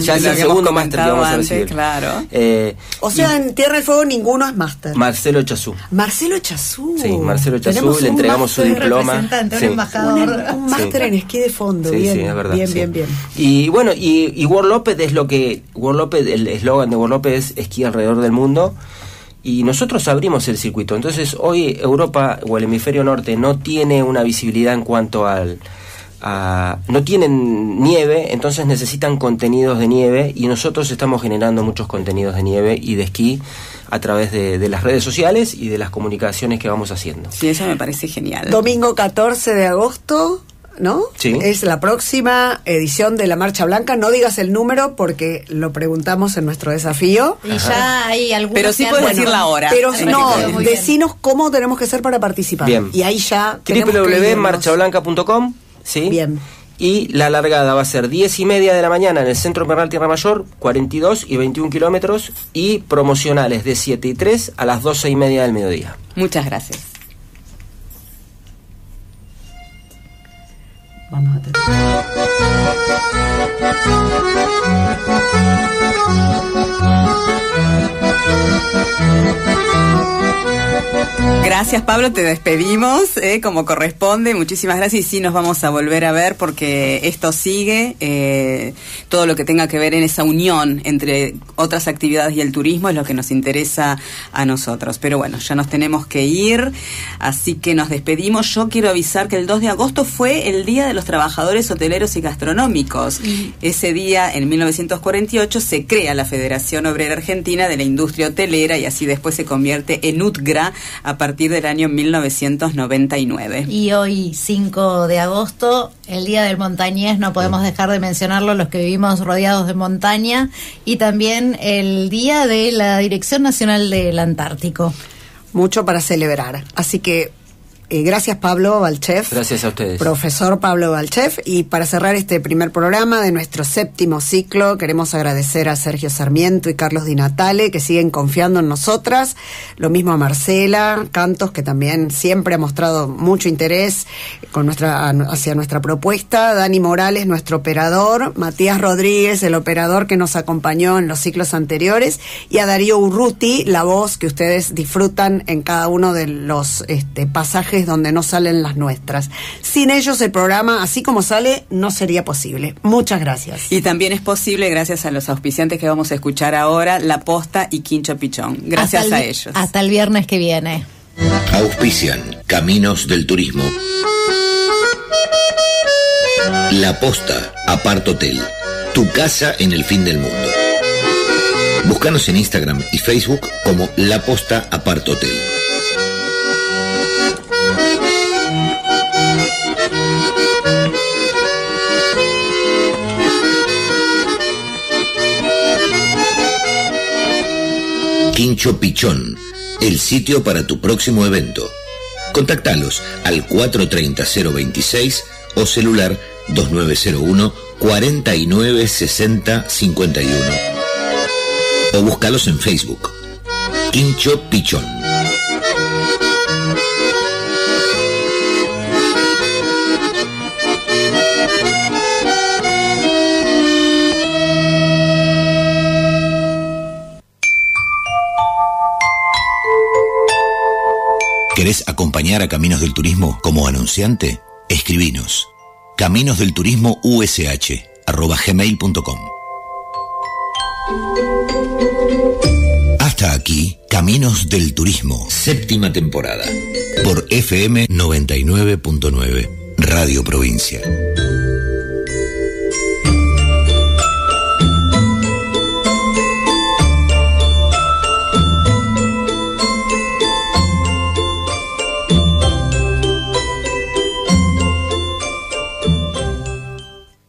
[SPEAKER 5] Ya es el segundo máster que vamos a recibir.
[SPEAKER 2] Claro.
[SPEAKER 3] Eh, o sea, en Tierra del Fuego ninguno es máster.
[SPEAKER 5] Marcelo Chazú.
[SPEAKER 3] Marcelo Chazú.
[SPEAKER 5] Sí, Marcelo Chazú, le entregamos su diploma.
[SPEAKER 4] Sí. Un embajador.
[SPEAKER 3] Un, máster en esquí de fondo.
[SPEAKER 5] Sí,
[SPEAKER 3] bien,
[SPEAKER 5] sí, es verdad.
[SPEAKER 3] Bien, bien, bien.
[SPEAKER 5] Y bueno, y, y World López es lo que. World López, el eslogan de World López es esquí alrededor del mundo y nosotros abrimos el circuito. Entonces hoy Europa o el hemisferio norte no tiene una visibilidad en cuanto al... no tienen nieve, entonces necesitan contenidos de nieve y nosotros estamos generando muchos contenidos de nieve y de esquí a través de, de, las redes sociales y de las comunicaciones que vamos haciendo.
[SPEAKER 2] Sí, eso me parece genial.
[SPEAKER 3] Domingo 14 de agosto, ¿no?
[SPEAKER 5] Sí.
[SPEAKER 3] Es la próxima edición de la Marcha Blanca. No digas el número porque lo preguntamos en nuestro desafío.
[SPEAKER 4] Y ya hay algunos.
[SPEAKER 2] Pero sí puedes decir la hora.
[SPEAKER 3] Pero no, decinos cómo tenemos que hacer para participar.
[SPEAKER 5] Bien.
[SPEAKER 3] Y ahí ya.
[SPEAKER 5] www.marchablanca.com. Sí.
[SPEAKER 3] Bien.
[SPEAKER 5] Y la largada va a ser 10 y media de la mañana en el Centro Invernal Tierra Mayor, 42 y 21 kilómetros, y promocionales de 7 y 3 a las 12 y media del mediodía.
[SPEAKER 2] Muchas gracias.
[SPEAKER 3] Vamos a tener.
[SPEAKER 2] Gracias Pablo, te despedimos eh, como corresponde. Muchísimas gracias y sí nos vamos a volver a ver porque esto sigue. Eh, todo lo que tenga que ver en esa unión entre otras actividades y el turismo es lo que nos interesa a nosotros. Pero bueno, ya nos tenemos que ir, así que nos despedimos. Yo quiero avisar que el 2 de agosto fue el Día de los Trabajadores Hoteleros y Gastronómicos. Ese día, en 1948, se crea la Federación Obrera Argentina de la Industria Hotelera y así después se convierte en UTGRA a partir del año 1999.
[SPEAKER 4] Y hoy, 5 de agosto, el Día del Montañés, no podemos dejar de mencionarlo los que vivimos rodeados de montaña, y también el Día de la Dirección Nacional del Antártico.
[SPEAKER 3] Mucho para celebrar. Así que eh, gracias Pablo Valchef.
[SPEAKER 5] Gracias a ustedes.
[SPEAKER 3] Profesor Pablo Valchef. Y para cerrar este primer programa de nuestro séptimo ciclo, queremos agradecer a Sergio Sarmiento y Carlos Di Natale, que siguen confiando en nosotras. Lo mismo a Marcela Cantos, que también siempre ha mostrado mucho interés con nuestra, hacia nuestra propuesta. Dani Morales, nuestro operador. Matías Rodríguez, el operador que nos acompañó en los ciclos anteriores. Y a Darío Urruti, la voz que ustedes disfrutan en cada uno de los este, pasajes donde no salen las nuestras. Sin ellos el programa, así como sale, no sería posible. Muchas gracias.
[SPEAKER 2] Y también es posible gracias a los auspiciantes que vamos a escuchar ahora, La Posta y Quincho Pichón. Gracias a ellos.
[SPEAKER 4] Hasta el viernes que viene.
[SPEAKER 1] Auspician Caminos del Turismo. La Posta, Apart Hotel. Tu casa en el fin del mundo. Búscanos en Instagram y Facebook como La Posta Apart Hotel. Quincho Pichón, el sitio para tu próximo evento. Contactalos al 430-026 o celular 2901 4960 51 o búscalos en Facebook. Quincho Pichón. ¿Querés acompañar a Caminos del Turismo como anunciante? Escribinos. Caminos del Turismo USH arroba gmail.com. Hasta aquí, Caminos del Turismo, séptima temporada, por FM 99.9, Radio Provincia.